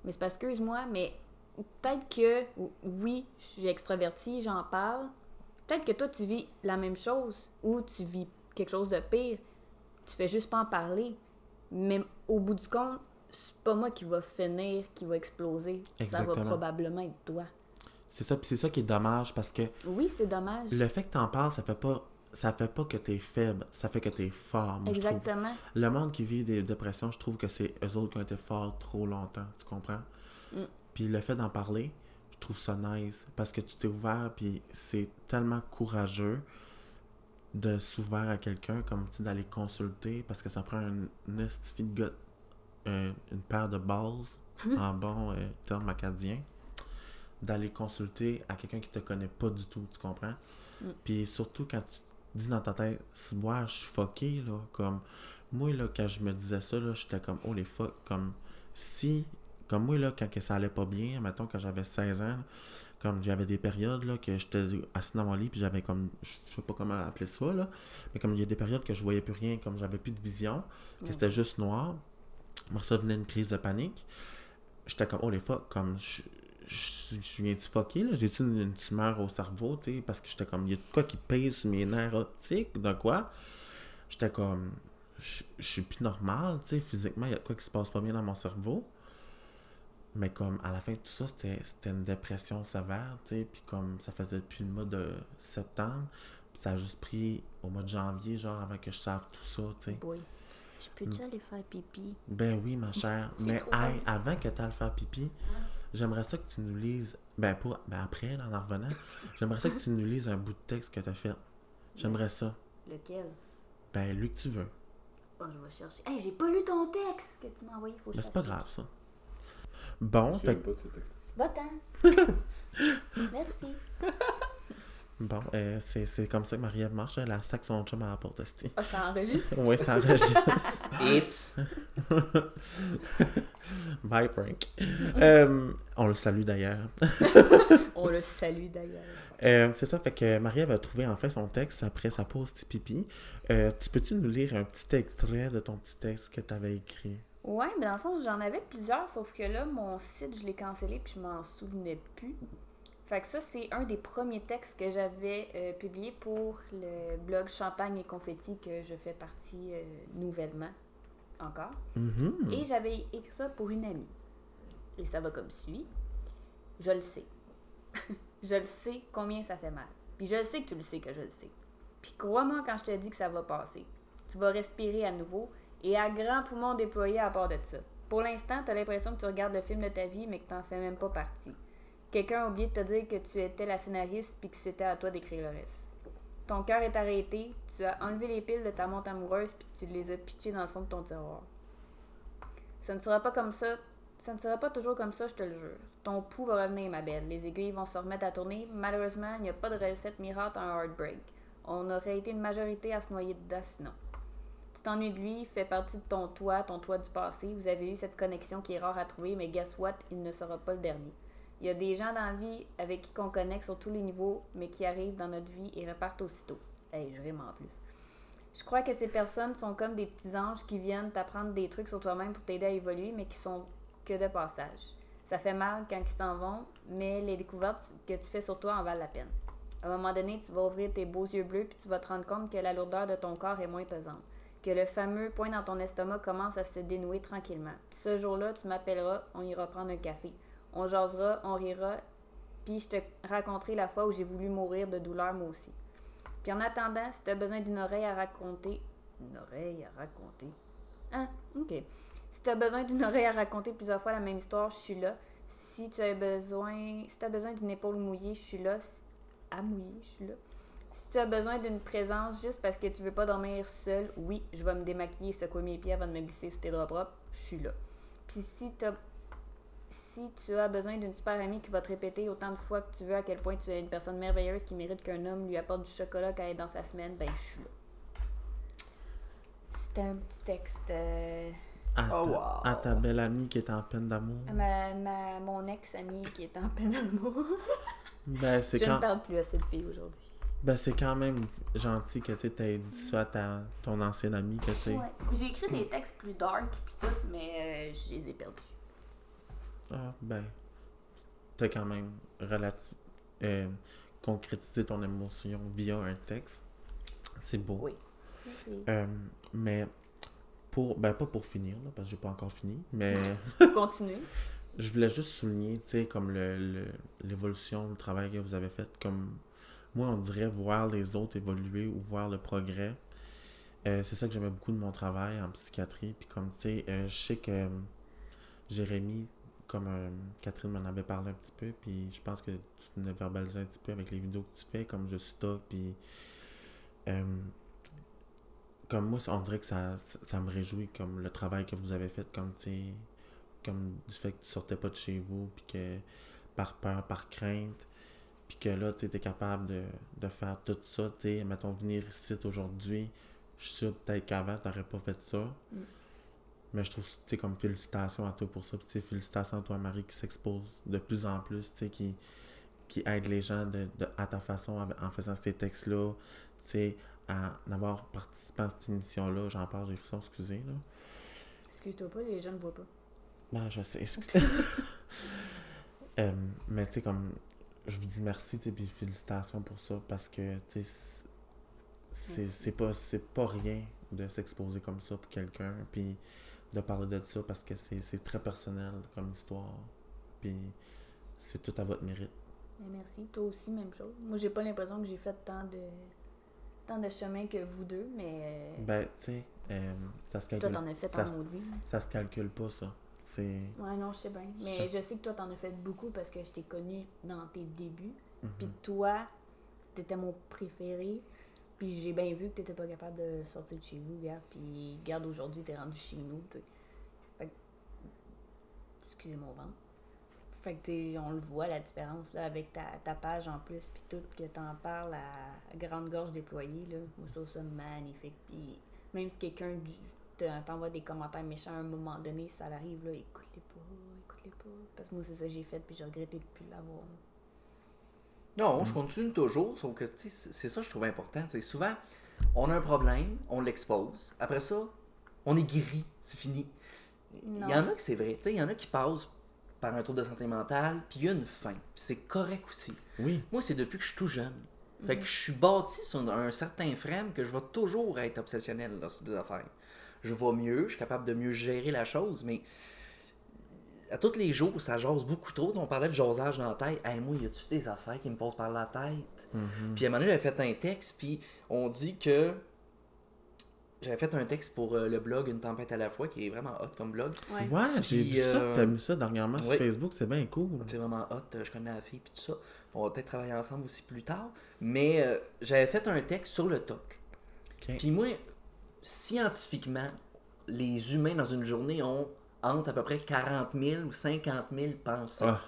Mais c'est parce que, excuse-moi, mais peut-être que, ou- oui, je suis extravertie, j'en parle. Peut-être que toi, tu vis la même chose ou tu vis quelque chose de pire. Tu fais juste pas en parler. Mais au bout du compte, c'est pas moi qui va finir, qui va exploser. Ça va probablement être toi. C'est ça, puis c'est ça qui est dommage parce que Oui, c'est dommage. le fait que t'en parles, ça fait pas ça fait pas que t'es faible, ça fait que t'es fort, moi, je. Exactement. Le monde qui vit des dépressions, je trouve que c'est eux autres qui ont été forts trop longtemps, tu comprends? Mm. Puis le fait d'en parler, je trouve ça nice parce que tu t'es ouvert, puis c'est tellement courageux de s'ouvrir à quelqu'un, comme tu dis, d'aller consulter, parce que ça prend un, un estifi de gars- un- une paire de balles, en bon euh, terme acadien, d'aller consulter à quelqu'un qui te connaît pas du tout, tu comprends? Mm. Puis surtout quand tu dis dans ta tête, si moi je suis fucké, là, comme moi, là, quand je me disais ça, là, j'étais comme, oh les fuck, comme si, comme moi, là, quand que ça allait pas bien, mettons, quand j'avais 16 ans, comme j'avais des périodes, là, que j'étais assis dans mon lit, puis j'avais comme, je sais pas comment appeler ça, là, mais comme il y a des périodes que je voyais plus rien, comme j'avais plus de vision, que c'était juste noir, moi, ça venait une crise de panique, j'étais comme, oh les fuck, comme, je, je, je viens-tu fucké, là, j'ai-tu une, une tumeur au cerveau, tu sais, parce que j'étais comme, il y a de quoi qui pèse sur mes nerfs optiques, de quoi, j'étais comme, je je suis plus normal, tu sais, physiquement, il y a de quoi qui se passe pas bien dans mon cerveau. Mais comme à la fin de tout ça, c'était c'était une dépression sévère, tu sais, puis comme ça faisait depuis le mois de septembre, puis ça a juste pris au mois de janvier, genre, avant que je sache tout ça, tu sais. Boy. Je peux-tu aller faire pipi? Ben oui, ma chère. Mais hey, avant que tu ailles faire pipi, j'aimerais ça que tu nous lises, ben pas, ben après, en en revenant, j'aimerais ça que tu nous lises un bout de texte que tu as fait. J'aimerais ça. Lequel? Ben, lui que tu veux. Oh, je vais chercher. Hey, j'ai pas lu ton texte que tu m'as envoyé. Faut que Mais je c'est pas grave, ça. Bon, Je fait viens que- pas de ce texte. Va-t'en. Merci. Bon, euh, c'est c'est comme ça que Marie-Ève marche, elle a sac son chum à la porte. Ah, ça enregistre. Oui, ça enregistre. Ips. Bye, Frank. Euh, on le salue d'ailleurs. On le salue d'ailleurs. Euh, c'est ça, fait que Marie-Ève a trouvé enfin son texte après sa pause petit pipi. Euh, tu peux-tu nous lire un petit extrait de ton petit texte que tu avais écrit? Ouais, mais dans le fond, j'en avais plusieurs, sauf que là, mon site, je l'ai cancellé puis je m'en souvenais plus. Fait que ça, c'est un des premiers textes que j'avais euh, publié pour le blog Champagne et Confetti que je fais partie euh, nouvellement encore. Mhm. Et j'avais écrit ça pour une amie. Et ça va comme suit. Je le sais. je le sais combien ça fait mal. Puis je le sais que tu le sais que je le sais. Puis crois-moi quand je te dis que ça va passer. Tu vas respirer à nouveau et à grand poumon déployé à part de ça. Pour l'instant, tu as l'impression que tu regardes le film de ta vie, mais que tu n'en fais même pas partie. Quelqu'un a oublié de te dire que tu étais la scénariste puis que c'était à toi d'écrire le reste. Ton cœur est arrêté, tu as enlevé les piles de ta montre amoureuse puis tu les as pitchées dans le fond de ton tiroir. Ce ne sera pas comme ça, ça ne sera pas toujours comme ça, je te le jure. Ton pouls va revenir, ma belle. Les aiguilles vont se remettre à tourner. Malheureusement, il n'y a pas de recette miracle à un heartbreak. On aurait été une majorité à se noyer dedans sinon. Tu t'ennuies de lui, il fait partie de ton toit, ton toit du passé. Vous avez eu cette connexion qui est rare à trouver, mais guess what? Il ne sera pas le dernier. Il y a des gens dans la vie avec qui on connecte sur tous les niveaux, mais qui arrivent dans notre vie et repartent aussitôt. Hey, je rime en plus. Je crois que ces personnes sont comme des petits anges qui viennent t'apprendre des trucs sur toi-même pour t'aider à évoluer, mais qui sont que de passage. Ça fait mal quand ils s'en vont, mais les découvertes que tu fais sur toi en valent la peine. À un moment donné, tu vas ouvrir tes beaux yeux bleus puis tu vas te rendre compte que la lourdeur de ton corps est moins pesante. Que le fameux point dans ton estomac commence à se dénouer tranquillement. Ce jour-là, tu m'appelleras, on ira prendre un café. On jasera, on rira, puis je te raconterai la fois où j'ai voulu mourir de douleur moi aussi. Puis en attendant, si tu as besoin d'une oreille à raconter. Une oreille à raconter. Ah, ok. Si tu as besoin d'une oreille à raconter plusieurs fois la même histoire, je suis là. Si tu as besoin. Si tu besoin d'une épaule mouillée, je suis là. À mouiller, je suis là. Si tu as besoin d'une présence juste parce que tu veux pas dormir seul, oui, je vais me démaquiller et secouer mes pieds avant de me glisser sous tes draps propres, je suis là. Puis si t'as si tu as besoin d'une super amie qui va te répéter autant de fois que tu veux à quel point tu es une personne merveilleuse qui mérite qu'un homme lui apporte du chocolat quand elle est dans sa semaine, ben je suis là. C'était un petit texte euh, À, Oh, ta, wow. à ta belle amie qui est en peine d'amour. à ma, ma- mon ex-amie qui est en peine d'amour. Ben, Je c'est ne quand, parle plus à cette fille aujourd'hui. Ben, c'est quand même gentil que tu aies dit ça à ta, ton ancienne amie. Que, tu Ouais. J'ai écrit des textes plus dark puis tout, mais euh, je les ai perdus. Ah, ben, t'as quand même relati- euh, concrétisé ton émotion via un texte. C'est beau. Oui. Euh, mais pour, ben pas pour finir, là, parce que j'ai pas encore fini, mais Continue. je voulais juste souligner, tu sais, comme le, le- l'évolution, le travail que vous avez fait, comme moi, on dirait voir les autres évoluer ou voir le progrès. Euh, c'est ça que j'aimais beaucoup de mon travail en psychiatrie. Puis comme, tu sais, euh, je sais que euh, Jérémy, comme euh, Catherine m'en avait parlé un petit peu, puis je pense que tu venais verbaliser un petit peu avec les vidéos que tu fais, comme je stocke, puis... euh, comme moi, on dirait que ça, ça, ça me réjouit, comme le travail que vous avez fait, comme, tu sais, comme du fait que tu sortais pas de chez vous, puis que par peur, par crainte, puis que là, tu es capable de, de faire tout ça, tu sais, mettons, venir ici aujourd'hui, je suis sûr peut-être qu'avant, t'aurais pas fait ça. Mm. Mais je trouve, tu sais, comme félicitations à toi pour ça, puis tu félicitations à toi, Marie, qui s'expose de plus en plus, tu sais, qui, qui aide les gens de, de- à ta façon en, faisant ces textes-là, tu sais, à en avoir participé à cette émission-là, j'en parle, j'ai frisson, excusez, là. Excuse-toi pas, les gens ne voient pas. Ben, je sais, excusez. Euh, mais tu sais, comme, je vous dis merci, tu puis félicitations pour ça, parce que, tu sais, c'est- pas, c'est pas rien de s'exposer comme ça pour quelqu'un, puis de parler de ça, parce que c'est c'est très personnel comme histoire, puis c'est tout à votre mérite. Merci. Toi aussi, même chose. Moi, j'ai pas l'impression que j'ai fait tant de tant de chemin que vous deux, mais euh, Ben, tu sais, euh, ça se toi, calcule, t'en as fait ça en maudit. ça se calcule pas, ça. Ouais, non, je sais bien. Mais je sais que toi, t'en as fait beaucoup parce que je t'ai connu dans tes débuts. Mhm. Puis toi, t'étais mon préféré. Puis j'ai bien vu que t'étais pas capable de sortir de chez vous, gars. Puis garde aujourd'hui, t'es rendu chez nous. Fait que... Excusez mon ventre. Fait que, on le voit, la différence, là, avec ta, ta page en plus, puis tout, que t'en parles à grande gorge déployée, là. Moi, je trouve ça magnifique. Puis même si quelqu'un du- te- t'envoie des commentaires méchants à un moment donné, si ça arrive, là, écoute-les pas, écoute-les pas. Parce que moi, c'est ça que j'ai fait, puis j'ai regretté de plus l'avoir. Non, je continue toujours, sauf que c'est ça que je trouve important. C'est souvent, on a un problème, on l'expose. Après ça, on est guéri, c'est fini. Il y en a que c'est vrai, tu sais, il y en a qui passent par un trouble de santé mentale, puis il y a une fin. Puis c'est correct aussi. Oui, Moi, c'est depuis que je suis tout jeune. Fait que je suis bâti sur un certain frame que je vais toujours être obsessionnel là, sur des affaires. Je vais mieux, je suis capable de mieux gérer la chose, mais à tous les jours, ça jase beaucoup trop. On parlait de jasage dans la tête. Hey, moi, y a-tu des affaires qui me passent par la tête? Puis à un moment donné, j'avais fait un texte, puis on dit que. J'avais fait un texte pour euh, le blog Une tempête à la fois, qui est vraiment hot comme blog. Ouais. ouais, j'ai vu ça, euh, t'as mis ça dernièrement sur. Facebook, c'est bien cool. C'est vraiment hot, euh, je connais la fille puis tout ça. On va peut-être travailler ensemble aussi plus tard. Mais euh, j'avais fait un texte sur le TOC. Puis moi, scientifiquement, les humains dans une journée ont entre à peu près 40 000 ou 50 000 pensées. Ah,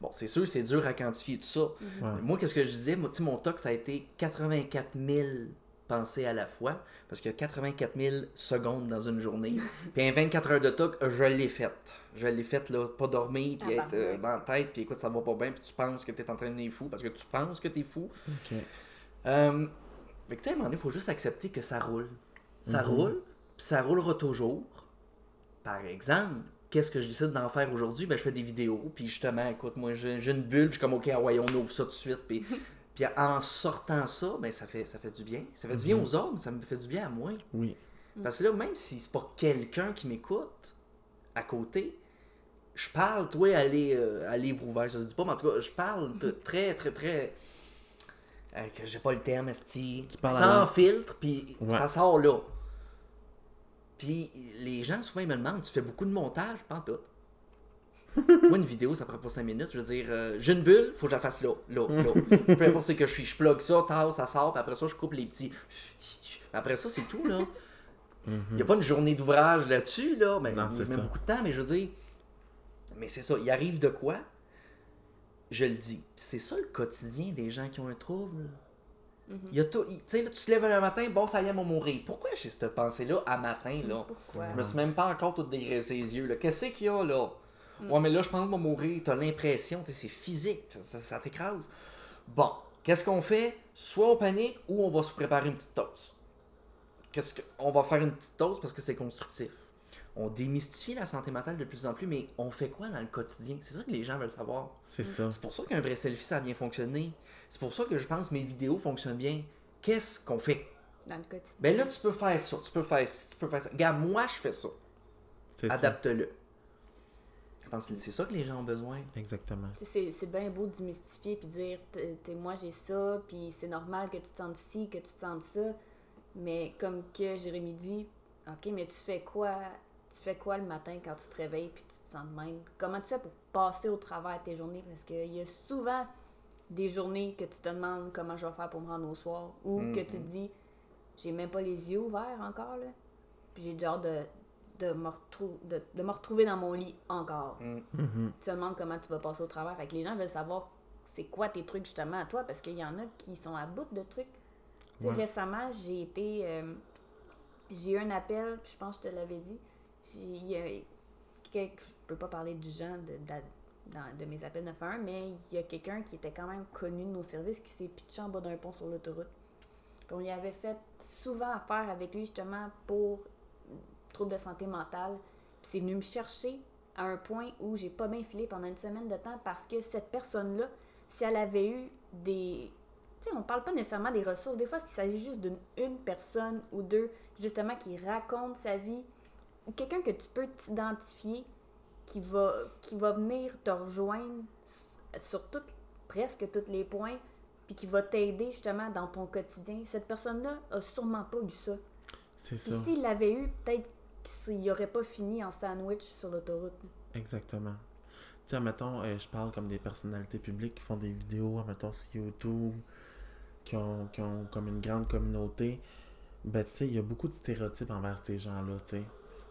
Bon, c'est sûr, c'est dur à quantifier tout ça. ouais. Moi, qu'est-ce que je disais? Moi, tu mon TOC, ça a été 84 000 pensées à la fois, parce qu'il y a 84 000 secondes dans une journée. puis un 24 heures de TOC, je l'ai faite. Je l'ai faite, là, pas dormir, puis Ah, être euh, dans la tête, puis écoute, ça va pas bien, puis tu penses que t'es en train de devenir fou, parce que tu penses que t'es fou. Ok. Euh, fait que, tu sais, à un moment donné, il faut juste accepter que ça roule. Ça Mhm. roule, puis ça roulera toujours. Par exemple, qu'est-ce que je décide d'en faire aujourd'hui? Ben, je fais des vidéos, puis justement, écoute, moi, j'ai une bulle, puis je suis comme, OK, ah ouais, on ouvre ça tout de suite, puis, puis en sortant ça, ben, ça fait, ça fait du bien. Ça fait du bien Mhm. aux autres, mais ça me fait du bien à moi. Oui. Parce que là, même si c'est pas quelqu'un qui m'écoute à côté, je parle, toi, à, li- euh, à livre ouvert, ça se dit pas, mais en tout cas, je parle de très, très, très. Euh, que j'ai pas le terme, esti. Sans filtre, puis Ouais. ça sort là. Puis les gens, souvent, ils me demandent tu fais beaucoup de montage? Pas tout. Moi, une vidéo, ça prend pas 5 minutes. Je veux dire, euh, j'ai une bulle, faut que je la fasse là, là, là. Peu importe ce que je suis, je plug ça, tard, ça sort, puis après ça, je coupe les petits. Après ça, c'est tout, là. Il n'y a pas une journée d'ouvrage là-dessus, là. Mais, Non, ça. beaucoup de temps, mais je veux dire. Mais c'est ça, il arrive de quoi? Je le dis. C'est ça le quotidien des gens qui ont un trouble. Il y a tout. il- Tu sais, là, tu te lèves un matin, bon, ça y est, on va mourir. Pourquoi j'ai cette pensée-là à matin, là? Pourquoi? Je me suis même pas encore tout dégraissé les yeux, là. Qu'est-ce qu'il y a, là? Ouais, mais là, je pense que vais mourir. T'as l'impression, c'est physique, ça, ça t'écrase. Bon, qu'est-ce qu'on fait? Soit on panique ou on va se préparer une petite toast. Qu'est-ce que... On va faire une petite toast parce que c'est constructif. On démystifie la santé mentale de plus en plus, mais on fait quoi dans le quotidien? C'est ça que les gens veulent savoir. C'est ça. C'est pour ça qu'un vrai selfie, ça a bien fonctionné. C'est pour ça que je pense que mes vidéos fonctionnent bien. Qu'est-ce qu'on fait? Dans le quotidien. Ben là, tu peux faire ça, tu peux faire ci, tu peux faire ça. Regarde, moi, je fais ça. C'est ça. Adapte-le. Je pense que c'est ça que les gens ont besoin. Exactement. Tu sais, C'est c'est bien beau de démystifier puis dire T'es- t'es- moi j'ai ça puis c'est normal que tu te sentes ci que tu te sentes ça mais comme que Jérémy dit ok mais tu fais quoi tu fais quoi le matin quand tu te réveilles puis tu te sens de même? Comment tu fais pour passer au travers de tes journées? Parce qu'il y a souvent des journées que tu te demandes comment je vais faire pour me rendre au soir ou que tu te dis j'ai même pas les yeux ouverts encore là puis j'ai déjà hâte de, de, me retrou- de, de me retrouver dans mon lit encore Mhm. tu te demandes comment tu vas passer au travers. Fait que les gens veulent savoir c'est quoi tes trucs justement à toi parce qu'il y en a qui sont à bout de trucs. Ouais. Récemment, j'ai été. euh, j'ai eu un appel, puis je pense que je te l'avais dit. Il y a je peux pas parler du genre de, de, dans- de mes appels 911, mais il y a quelqu'un qui était quand même connu de nos services qui s'est pitché en bas d'un pont sur l'autoroute. On lui avait fait souvent affaire avec lui justement pour troubles de santé mentale. Puis c'est venu me chercher à un point où j'ai pas bien filé pendant une semaine de temps parce que cette personne-là, si elle avait eu des. Tu sais, on parle pas nécessairement des ressources. Des fois, il s'agit juste d'une une personne ou deux, justement, qui raconte sa vie. Quelqu'un que tu peux t'identifier qui va, qui va venir te rejoindre sur tout, presque tous les points, puis qui va t'aider justement dans ton quotidien. Cette personne-là a sûrement pas eu ça. C'est ça. s'il l'avait eu, peut-être qu'il n'aurait pas fini en sandwich sur l'autoroute. Exactement. Tu sais, mettons, je parle comme des personnalités publiques qui font des vidéos, mettons, sur YouTube, qui ont, qui ont comme une grande communauté. Ben, tu sais, il y a beaucoup de stéréotypes envers ces gens-là, tu sais.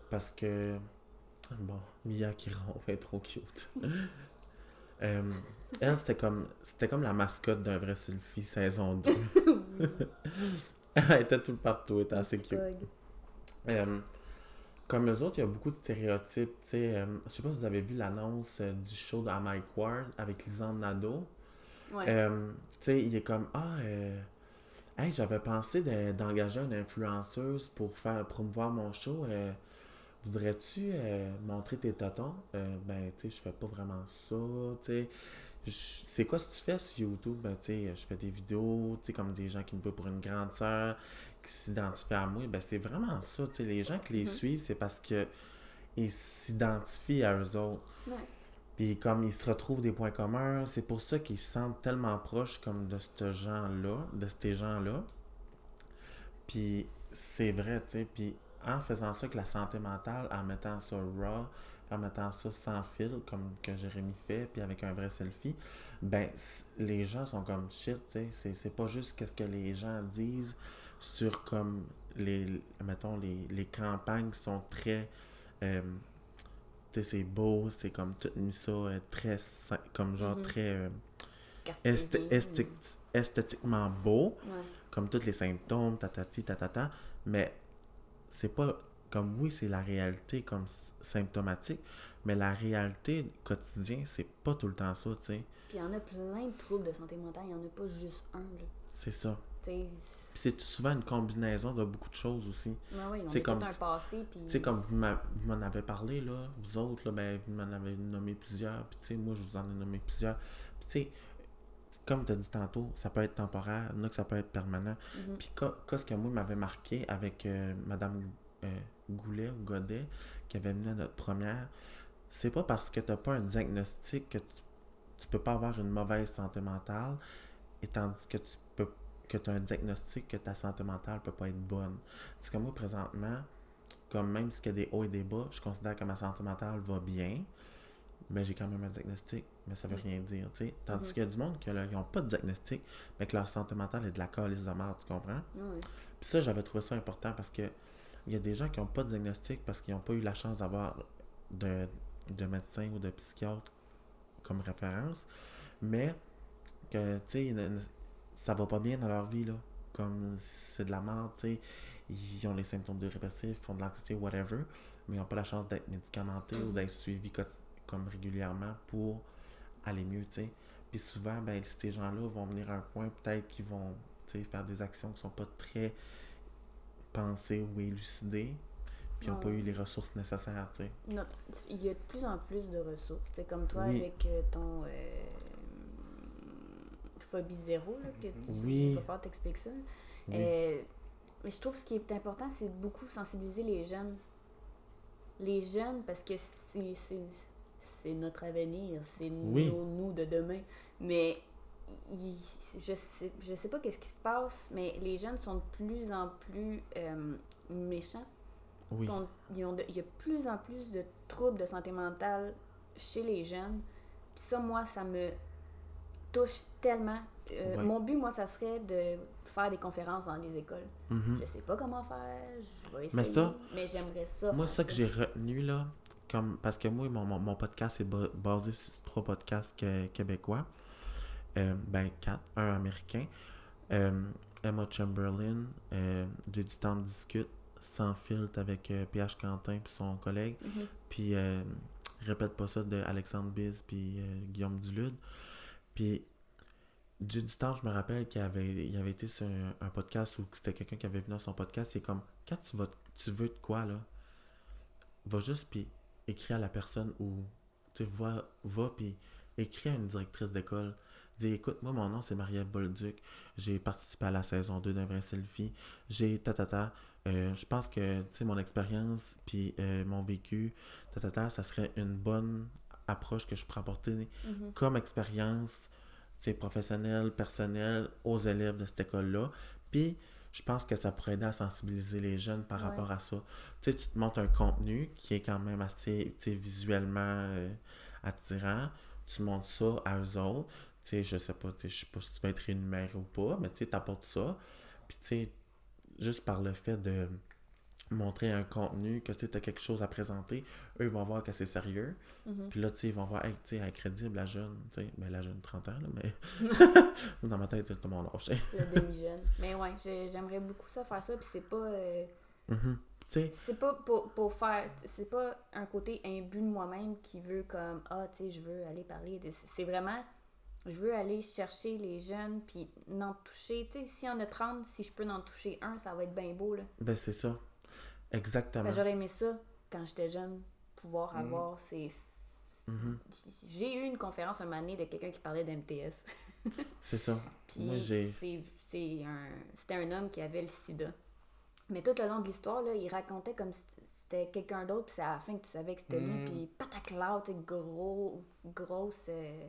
Parce que, bon, Mia qui ronfle, est trop cute. Euh, elle, c'était comme, c'était comme la mascotte d'un vrai selfie saison 2. elle était tout le partout, elle était assez cute. Euh, comme eux autres, il y a beaucoup de stéréotypes. Sais, euh, je sais pas si vous avez vu l'annonce euh, du show de Mike Ward avec Lisanne Nadeau. Ouais. Il est comme Ah, euh, hey, j'avais pensé de- d'engager une influenceuse pour faire promouvoir mon show. Voudrais-tu euh, montrer tes totons? Euh, ben, tu sais, je fais pas vraiment ça. Tu sais, c'est quoi ce que tu fais sur YouTube? Ben, tu sais, je fais des vidéos, tu sais, comme des gens qui me voient pour une grande sœur, qui s'identifient à moi. Ben, c'est vraiment ça. Tu sais, les gens qui les suivent, c'est parce que ils s'identifient à eux autres. Ouais. Puis comme ils se retrouvent des points communs, c'est pour ça qu'ils se sentent tellement proches comme de ce gens-là, de ces gens-là. Puis c'est vrai, tu sais. Puis en faisant ça avec la santé mentale, en mettant ça raw, en mettant ça sans fil, comme que Jérémy fait, puis avec un vrai selfie, ben les gens sont comme shit, tu sais. C'est, c'est pas juste qu'est-ce que les gens disent sur comme les, mettons, les, les campagnes sont très... euh, tu sais, c'est beau, c'est comme tout mis ça euh, très, comme genre Mhm. très euh, esth- esthétiquement beau, Ouais. comme tous les symptômes, tatati, tatata, mais c'est pas comme oui, c'est la réalité comme symptomatique, mais la réalité quotidienne, c'est pas tout le temps ça, tu sais. Puis il y en a plein de troubles de santé mentale, il n'y en a pas juste un. Là. C'est ça. Puis c'est souvent une combinaison de beaucoup de choses aussi. ouais, ouais, on a comme- tout un passé. Puis... Tu sais, comme vous m'en avez parlé, là, vous autres, là, ben, vous m'en avez nommé plusieurs, puis tu sais, moi, je vous en ai nommé plusieurs. Puis tu sais, comme tu as dit tantôt, ça peut être temporaire, il y en a que ça peut être permanent. Mhm. Puis quoi, quoi, ce que moi m'avait marqué avec euh, Madame euh, Goulet ou Godet, qui avait venu à notre première, c'est pas parce que tu pas un diagnostic que tu, tu peux pas avoir une mauvaise santé mentale, et tandis que tu peux que tu as un diagnostic que ta santé mentale peut pas être bonne. C'est comme moi, présentement, comme même s'il y a des hauts et des bas, je considère que ma santé mentale va bien, mais j'ai quand même un diagnostic, mais ça veut rien dire, tu sais. Tandis qu'il y a du monde qui n'ont pas de diagnostic, mais que leur santé mentale est de la calice de merde, tu comprends? Ouais, ouais. Puis ça, j'avais trouvé ça important parce que il y a des gens qui n'ont pas de diagnostic parce qu'ils n'ont pas eu la chance d'avoir de, de médecin ou de psychiatre comme référence, mais que, tu sais, ça va pas bien dans leur vie, là. Comme c'est de la merde, tu sais. Ils ont les symptômes dépressifs, font de l'anxiété, whatever, mais ils n'ont pas la chance d'être médicamentés ou d'être suivis quoti- comme régulièrement pour aller mieux, tu sais. Puis souvent, ben, ces gens-là vont venir à un point, peut-être qu'ils vont tu sais, faire des actions qui sont pas très pensées ou élucidées, puis ils n'ont Ouais, pas eu les ressources nécessaires, tu sais. Il y a de plus en plus de ressources. C'est comme toi Oui. avec euh, ton euh, phobie zéro, là, que tu Oui. va falloir t'expliquer ça. Oui. Euh, mais je trouve que ce qui est important, c'est de beaucoup sensibiliser les jeunes. Les jeunes, parce que c'est, c'est, notre avenir, c'est Oui. nos nous de demain. Mais il- je sais, je sais pas qu'est-ce qui se passe, mais les jeunes sont de plus en plus euh, méchants. Oui. sont- ils ont de- il y a de plus en plus de troubles de santé mentale chez les jeunes. Puis ça, moi, ça me touche tellement. Euh, Ouais. Mon but, moi, ça serait de faire des conférences dans les écoles. Mhm. Je sais pas comment faire, je vais essayer, Mais ça- mais j'aimerais ça. Moi, ça que j'ai retenu, là, comme, parce que moi, mon, mon, mon podcast est ba- basé sur trois podcasts que- québécois. Euh, ben, quatre. Un américain. Euh, Emma Chamberlain, euh, J'ai du temps de discute, sans filtre avec euh, PH Quentin et son collègue. Mhm. Puis, euh, répète pas ça de Alexandre Biz puis euh, Guillaume Dulude. Puis, J'ai du temps, je me rappelle qu'il avait, il avait été sur un, un podcast où c'était quelqu'un qui avait venu dans son podcast. C'est comme, quand tu, vas, tu veux de quoi, là, va juste puis écris à la personne ou, tu sais, va, puis écris à une directrice d'école. Dis, écoute, moi, mon nom, c'est Marie-Ève Bolduc. J'ai participé à la saison 2 d'un vrai selfie. J'ai tatata. Euh, je pense que, tu sais, mon expérience puis euh, mon vécu, tatata, ça serait une bonne approche que je pourrais apporter Mhm. comme expérience tu sais, professionnelle, personnelle aux élèves de cette école-là. Puis, je pense que ça pourrait aider à sensibiliser les jeunes par Ouais. rapport à ça. Tu sais, tu te montres un contenu qui est quand même assez visuellement euh, attirant. Tu montres ça à eux autres. Tu sais, je sais pas, je sais pas si tu vas être rémunéré ou pas, mais tu sais, t'apportes ça. Puis, tu sais, juste par le fait de montrer un contenu, que tu as quelque chose à présenter, eux ils vont voir que c'est sérieux. Mhm. Puis là, tu sais, ils vont voir, hey, tu sais, la jeune, tu sais, ben la jeune 30 ans, là, mais dans ma tête, tout le monde âge. Le demi-jeune. Mais ouais, j'ai- j'aimerais beaucoup ça faire ça, puis c'est pas. euh. Tu sais, C'est pas pour, pour faire. C'est pas un côté imbu de moi-même qui veut comme Ah, tu sais, je veux aller parler. C'est vraiment. Je veux aller chercher les jeunes puis n'en toucher. Tu sais, s'il y en a 30, si je peux en toucher un, ça va être bien beau. Là. ben c'est ça. Exactement. J'aurais aimé ça quand j'étais jeune, pouvoir Mhm. avoir ces. Mhm. J'ai eu une conférence un moment donné de quelqu'un qui parlait d'MTS. C'est ça. Puis c'est un, c'était un homme qui avait le sida. Mais tout le long de l'histoire, il racontait comme si c'était quelqu'un d'autre, puis c'est à la fin que tu savais que c'était lui, Mm. puis sais, gros, grosse euh,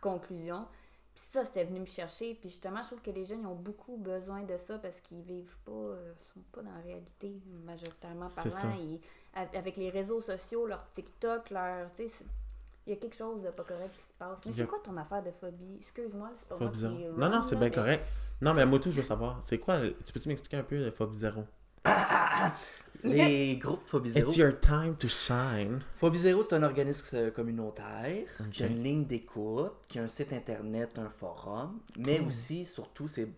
conclusion. Puis ça, c'était venu me chercher. Puis justement, je trouve que les jeunes ils ont beaucoup besoin de ça parce qu'ils vivent pas, euh, sont pas dans la réalité, majoritairement parlant. Ils- avec les réseaux sociaux, leur TikTok, leur. tu sais, il y a quelque chose de pas correct qui se passe. Mais c'est quoi ton affaire de phobie? Excuse-moi, c'est pas Phobie moi zéro. Non, non, c'est bien mais- correct. Non, mais moi, tout, je veux savoir. C'est quoi, tu peux-tu m'expliquer un peu de Phobie Zéro? Les groupes Phobie Zéro. It's your time to shine. Phobie Zéro, c'est un organisme euh, communautaire qui a une ligne d'écoute, qui a un site internet, un forum, mais Cool. aussi, surtout, c'est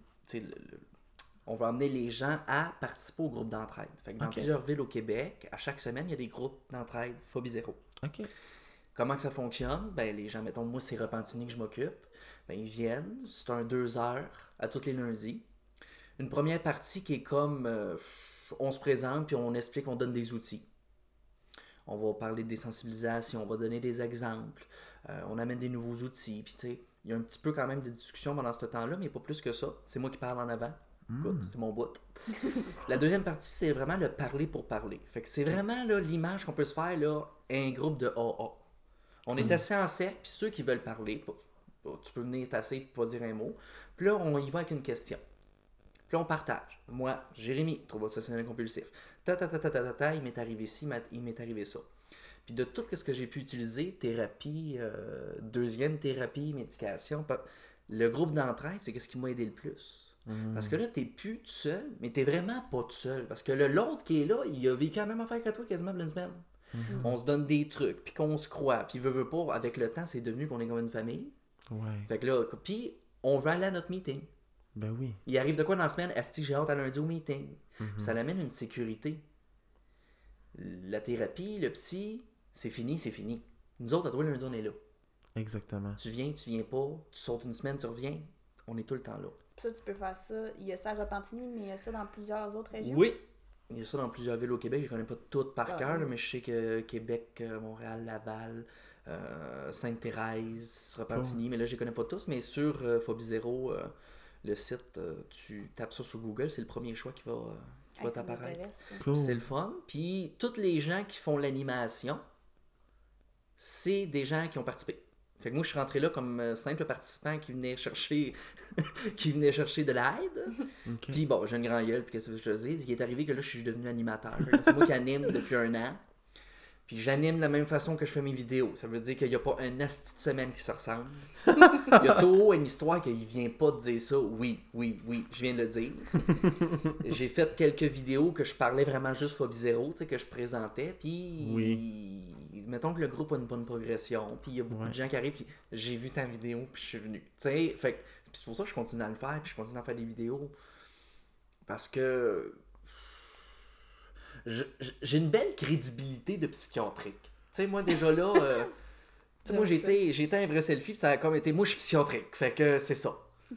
on va amener les gens à participer au groupe d'entraide. Fait que dans plusieurs villes au Québec, à chaque semaine, il y a des groupes d'entraide Phobie Zéro. OK. Comment que ça fonctionne? Ben, les gens, mettons, moi, c'est Repentigny que je m'occupe. Ben, ils viennent, c'est un deux heures à tous les lundis. Une première partie qui est comme euh, on se présente puis on explique, on donne des outils. On va parler des sensibilisations, on va donner des exemples, euh, on amène des nouveaux outils. Puis, tu sais, il y a un petit peu quand même de discussion pendant ce temps-là, mais pas plus que ça. C'est moi qui parle en avant. Écoute, c'est mon bout. La deuxième partie, c'est vraiment le parler pour parler. Fait que c'est vraiment l'image qu'on peut se faire, là, un groupe de AA. On est assis en cercle, puis ceux qui veulent parler, tu peux venir t'asseoir et pas dire un mot. Puis là, on y va avec une question. Puis on partage. Moi, Jérémy, trouble obsessionnel compulsif. Ta ta ta ta ta ta ta, il m'est arrivé ci, il m'est arrivé ça. Puis de tout ce que j'ai pu utiliser, thérapie, euh, deuxième thérapie, médication, le groupe d'entraide, c'est ce qui m'a aidé le plus. Parce que là, t'es plus tout seul, mais t'es vraiment pas tout seul. Parce que le- l'autre qui est là, il a vécu la même affaire que toi quasiment une semaine. On se donne des trucs, puis qu'on se croit, puis veut, veut pas, avec le temps, c'est devenu qu'on est comme une famille. Ouais. Fait que là, puis on va aller à notre meeting. Ben oui. Il arrive de quoi dans la semaine? Est-ce que j'ai hâte à lundi au meeting? Puis Ça l'amène une sécurité. La thérapie, le psy, c'est fini, c'est fini. Nous autres, à toi, lundi, on est là. Exactement. Tu viens, tu viens pas, tu sautes une semaine, tu reviens. On est tout le temps là. Puis ça, tu peux faire ça. Il y a ça à Repentigny, mais il y a ça dans plusieurs autres régions. Oui. Il y a ça dans plusieurs villes au Québec. Je connais pas toutes par Ah, cœur, oui. mais je sais que Québec, euh, Montréal, Laval, euh, Sainte-Thérèse, Repentigny, mais là, je les connais pas tous. Mais sur euh, Phobie Zéro, euh, le site, euh, tu tapes ça sur Google, c'est le premier choix qui va, euh, qui va t'apparaître. Cool. C'est le fun. Puis tous les gens qui font l'animation, c'est des gens qui ont participé. Fait que moi, je suis rentré là comme euh, simple participant qui venait chercher, qui venait chercher de l'aide. OK. Puis bon, j'ai une grand gueule, puis qu'est-ce que je te dis? Il est arrivé que là, je suis devenu animateur. C'est moi qui anime depuis un an. Puis j'anime de la même façon que je fais mes vidéos. Ça veut dire qu'il n'y a pas un asti de semaine qui se ressemble. Il y a toujours une histoire qu'il vient pas de dire ça. Oui, oui, oui, je viens de le dire. J'ai fait quelques vidéos que je parlais vraiment juste Phobie Zéro, tu sais, que je présentais. Puis, mettons que le groupe a une bonne progression. Puis il y a beaucoup Ouais. de gens qui arrivent. Puis j'ai vu ta vidéo, puis je suis venu. Tu sais, fait c'est pour ça que je continue à le faire. Puis je continue à faire des vidéos. Parce que j'ai une belle crédibilité de psychiatrique. Tu sais, moi, déjà là, euh, tu sais, moi, été un vrai selfie, puis ça a comme été, moi, je suis psychiatrique. Fait que c'est ça.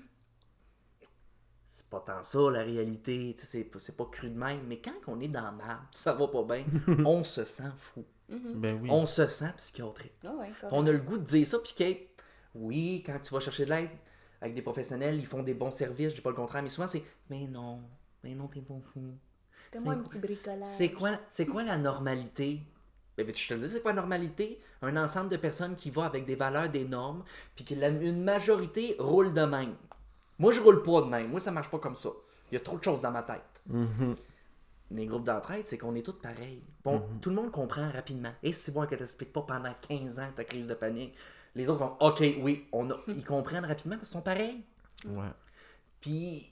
C'est pas tant ça, la réalité. Tu sais, c'est pas- c'est pas cru de même. Mais quand on est dans la ça va pas bien, on se sent fou. Ben oui. On se sent psychiatrique. Ah ouais. On a le goût de dire ça, puis que, oui, quand tu vas chercher de l'aide avec des professionnels, ils font des bons services, je dis pas le contraire, mais souvent c'est, mais non, mais non, t'es pas fou. Fais-moi C'est un quoi- petit bricolage. C'est quoi, c'est quoi la normalité? Ben, je te le dis, c'est quoi la normalité? Un ensemble de personnes qui va avec des valeurs, des normes, puis que la- une majorité roule de même. Moi, je roule pas de même. Moi, ça marche pas comme ça. Il y a trop de choses dans ma tête. Les groupes d'entraide, c'est qu'on est tous pareils. Bon, tout le monde comprend rapidement. Et c'est bon que t'expliques pas pendant 15 ans ta crise de panique. Les autres vont, OK, oui, on a- ils comprennent rapidement parce qu'ils sont pareils. Ouais. Puis,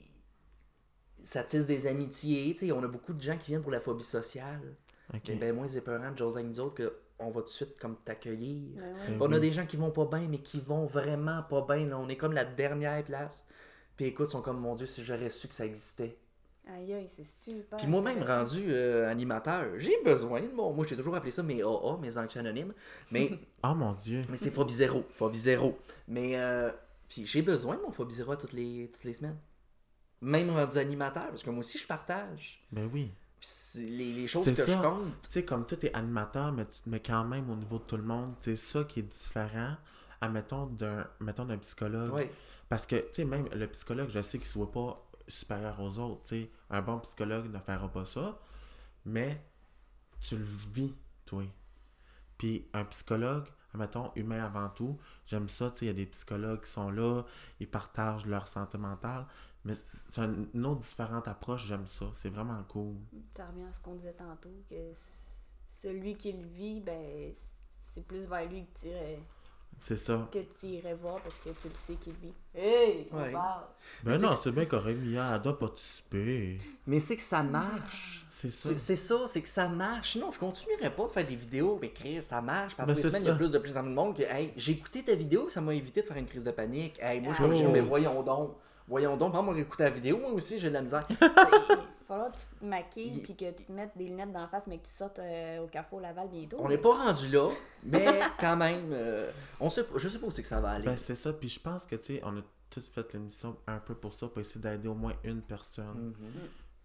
ça tisse des amitiés. tu sais, on a beaucoup de gens qui viennent pour la phobie sociale. OK. Mais ben moins épeurant de José nous autres qu'on va tout de suite comme t'accueillir. Ouais, ouais. Ben On a des gens qui vont pas bien, mais qui vont vraiment pas bien. là. On est comme la dernière place. Puis écoute, ils sont comme, mon Dieu, si j'aurais su que ça existait. Aïe, aïe, c'est super. Puis moi-même, rendu euh, animateur, j'ai besoin de mon... Moi, j'ai toujours appelé ça mes AA, mes anxieux anonymes. Mais, Oh mon Dieu. mais c'est phobie zéro. Phobie zéro. Mais, euh, puis j'ai besoin de mon phobie zéro toutes les, toutes les semaines. Même rendu animateur, parce que moi aussi, je partage. Ben oui. Les, les choses que ça. je compte. Tu sais, comme toi, t'es animateur, mais, mets quand même au niveau de tout le monde. C'est ça qui est différent, admettons, d'un mettons, d'un psychologue. Ouais. Parce que, tu sais, même le psychologue, je sais qu'il ne se voit pas supérieur aux autres. Tu sais, un bon psychologue ne fera pas ça, mais tu le vis, toi. Puis un psychologue, admettons, humain avant tout, j'aime ça, tu sais, il y a des psychologues qui sont là, ils partagent leur santé mentale, mais c'est un- une autre différente approche, j'aime ça. C'est vraiment cool. Ça revient à ce qu'on disait tantôt, que celui qui le vit, ben, c'est plus vers lui que tu irais. C'est ça. que tu irais voir parce que tu le sais qu'il vit. Hey, on Ouais. parle. Ben c'est non, c'est bien correct, Mia, elle doit participer. Mais c'est que ça marche. C'est ça. C'est ça, c'est que ça marche. Non, je continuerai pas de faire des vidéos, mais Chris, ça marche. Par Ben, les c'est semaines, il y a plus de plus en plus de monde que hey, j'ai écouté ta vidéo, ça m'a évité de faire une crise de panique. Hey, moi, je suis Ah. Oh. mais voyons donc. Voyons donc, prends-moi écouter la vidéo, moi aussi j'ai de la misère. Il va falloir que tu te maquilles Il- puis que tu te mettes des lunettes d'en face mais que tu sortes euh, au Carrefour Laval bientôt. On n'est pas rendu là, mais quand même, euh, on sait, je sais pas où c'est que ça va aller. Ben, c'est ça. Puis je pense que, tu sais, on a tous fait l'émission un peu pour ça, pour essayer d'aider au moins une personne. Mhm.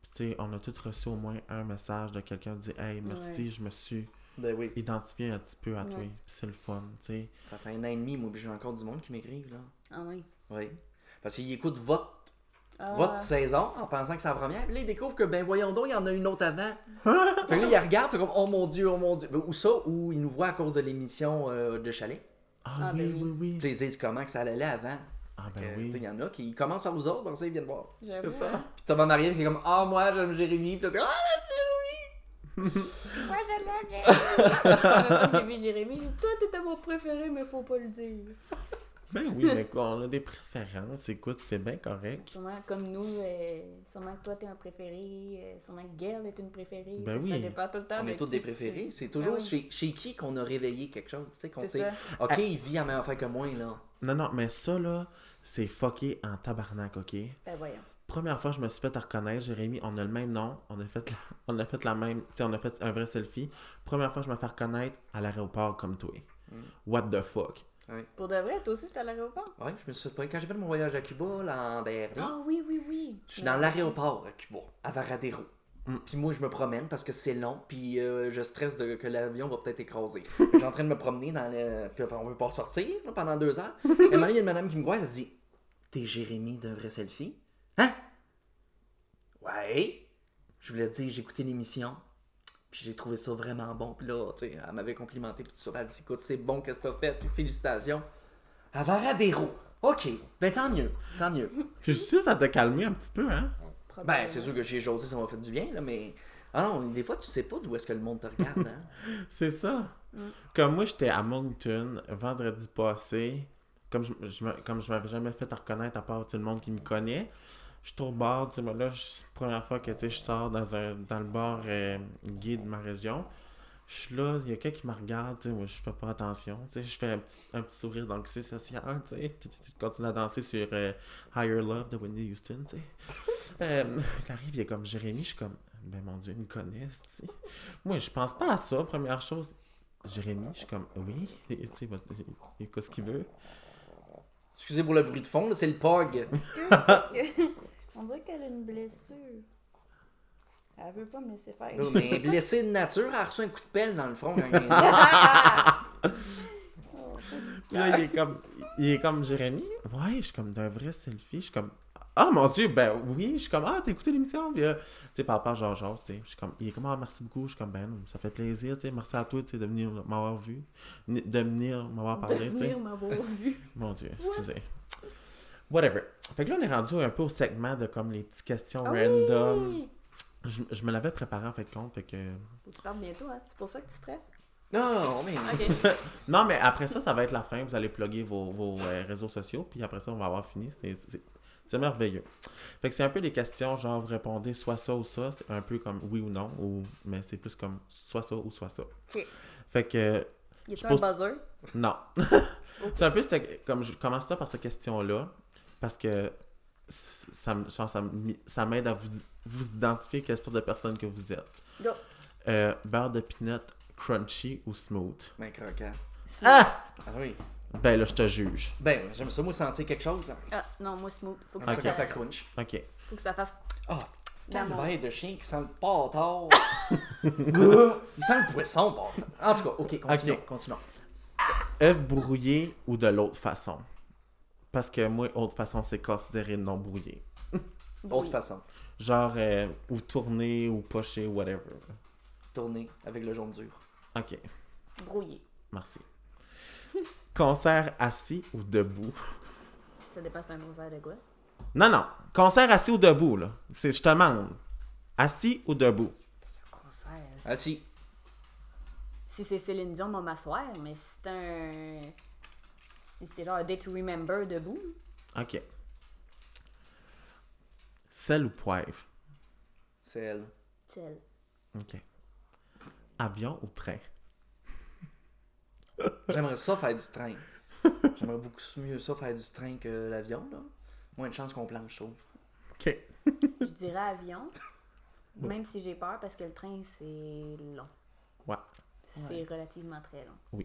Puis, tu sais, on a tous reçu au moins un message de quelqu'un qui dit Hey, merci, Ouais. je me suis Ben oui, identifié un petit peu à toi. Ouais. C'est le fun, tu sais. ça fait un an et demi, moi, j'ai encore du monde qui m'écrivent, là. Ah oui. Oui. Parce qu'ils écoutent votre, Ah. votre saison en pensant que c'est la première. Puis là, ils découvrent que, ben voyons donc, il y en a une autre avant. fait que là, ils regardent, c'est comme, oh mon Dieu, oh mon Dieu. Ben, Ou ça, ou ils nous voient à cause de l'émission euh, de Chalet. Ah, Ah, oui, ben oui, oui. oui. Puis ils disent comment que ça allait avant. Ah, ben tu sais, oui. Il y en a qui commencent par vous autres, après ça, ils viennent voir. C'est ça. hein. Puis Thomas Marie qui est comme, ah, moi, j'aime Jérémy. Puis là, t'es, ah, Moi, je l'aime, Jérémy. J'ai vu Jérémy, j'ai dit Toi, t'étais mon préféré, mais faut pas le dire. Ben oui, mais quoi, on a des préférences. Écoute, c'est bien correct. Sûrement, comme nous, euh, sûrement que toi, t'es un préféré. euh, sûrement que Gail est une préférée. Ben Ça oui. dépend tout le temps. On est tous des préférés. C'est toujours Ah oui. chez, chez qui qu'on a réveillé quelque chose. Tu sais, qu'on sait, ça. ok, il vit la même affaire que moi, là. Non, non, mais ça, là, c'est fucké en tabarnak, ok? Ben voyons. Première fois, je me suis fait reconnaître, Jérémy, on a le même nom, on a fait la, on a fait la même, tu sais, on a fait un vrai selfie. Première fois, je me fais reconnaître à l'aéroport comme toi. Mm. What the fuck? Pour de vrai, toi aussi, c'était à l'aéroport? Ouais, je me suis fait quand j'ai fait mon voyage à Cuba l'an dernier. Ah oui, oui, oui. Je suis dans l'aéroport à Cuba, à Varadero. Mm. Puis moi, je me promène parce que c'est long, puis euh, je stresse de, que l'avion va peut-être écraser. je suis en train de me promener dans le. Puis on veut pas sortir là, pendant deux heures. Et à un moment donné, il y a une madame qui me voit, elle dit T'es Jérémy d'un vrai selfie Hein? Ouais. Je voulais dire, j'ai écouté l'émission, puis j'ai trouvé ça vraiment bon. Puis là, tu sais, elle m'avait complimenté, puis tout ça. Elle dit Écoute, c'est bon, qu'est-ce que t'as fait, puis félicitations. À Varadero. Ok, ben tant mieux, tant mieux. Je suis sûr que ça t'a calmé un petit peu, hein? Ben, c'est sûr que j'ai José, ça m'a fait du bien, là, mais. Ah non, des fois, tu sais pas d'où est-ce que le monde te regarde, hein? C'est ça. Comme moi, j'étais à Moncton vendredi passé. Comme je, je me- comme je m'avais jamais fait reconnaître à part tu sais, le monde qui me connaît. Je suis au bar, tu sais, moi, là, c'est la première fois que tu sais, je sors dans, un, dans le bar euh, gay de ma région. Je suis là, il y a quelqu'un qui me regarde, tu sais, moi, je fais pas attention. Tu sais, je fais un petit, un petit sourire d'anxieux social, tu sais. Tu, tu- tu continues à danser sur euh, Higher Love de Whitney Houston, tu sais. Euh, il arrive, il est comme Jérémy, je suis comme, ben mon Dieu, ils me connaissent, tu sais. Moi, je pense pas à ça, première chose. Jérémy, je suis comme, oui, tu sais, il ce qu'il veut. Excusez pour le bruit de fond, c'est le POG. Parce que. On dirait qu'elle a une blessure. Elle veut pas me laisser faire. Là, mais blessé de nature, elle a reçu un coup de pelle dans le front quand il est. Oh, Puis là, il est comme, il est comme Jérémy. Ouais, je suis comme d'un vrai selfie. Je suis comme, ah mon dieu, ben oui. Je suis comme, ah, t'as écouté l'émission? Puis, euh, tu sais, par rapport à Georges, tu sais. Je suis comme, il est comme, ah, merci beaucoup. Je suis comme, ben, ça fait plaisir, tu sais. Merci à toi, tu sais, de venir m'avoir vu. De venir m'avoir parlé, de tu sais. venir m'avoir vu. Mon dieu, excusez. Whatever. Fait que là, on est rendu un peu au segment de comme les petites questions Ah random. oui! Je, je me l'avais préparé en fait compte, fait que. Faut que tu parles bientôt, hein? C'est pour ça que tu stresses? Non, mais. Non, mais après ça, ça va être la fin. Vous allez plugger vos, vos, euh, réseaux sociaux, puis après ça, on va avoir fini. C'est- C'est c'est merveilleux. Fait que c'est un peu des questions, genre vous répondez soit ça ou ça. C'est un peu comme oui ou non, ou mais c'est plus comme soit ça ou soit ça. Ok. Fait que Y a-tu un buzzer? non. c'est un peu comme je commence ça par cette question-là, parce que ça, ça, m'aide à vous, vous identifier quelle sorte de personne que vous êtes. Go. Euh, beurre de peanut, crunchy ou smooth? Ben, croquant. Ah! Ah oui. Ben là, je te juge. Ben, j'aime ça, moi, sentir quelque chose. Là. Ah, non, moi, smooth. Faut que, ça, ça, quand fasse- ça crunch. Ok. faut que ça fasse. Ah, mon- calvaire de chien qui sent le pâtard. Il sent le poisson, pâtard. En tout cas, ok, continuons. Ok. continuons. œuf brouillé ou de l'autre façon? Parce que moi, autre façon, c'est considéré non brouillé. Autre façon. Genre, euh, ou tourné, ou poché, whatever. Tourner avec le jaune dur. Ok, Brouillé. merci. Concert assis ou debout? Ça dépend c'est un concert de quoi. Non, non. Concert assis ou debout, là. C'est, je te demande. Assis ou debout? Concert. Ah si. Si c'est Céline Dion, on va m'asseoir, mais si c'est un. Si c'est genre a day to remember debout. Ok. Sel ou poivre? C'est elle. Chill. Ok. Avion ou train? J'aimerais ça faire du train. J'aimerais beaucoup mieux ça faire du train que l'avion, là. Moins de chance qu'on planche, je trouve. Ok. Je dirais avion. Même si j'ai peur parce que le train, c'est long. Ouais. C'est relativement très long.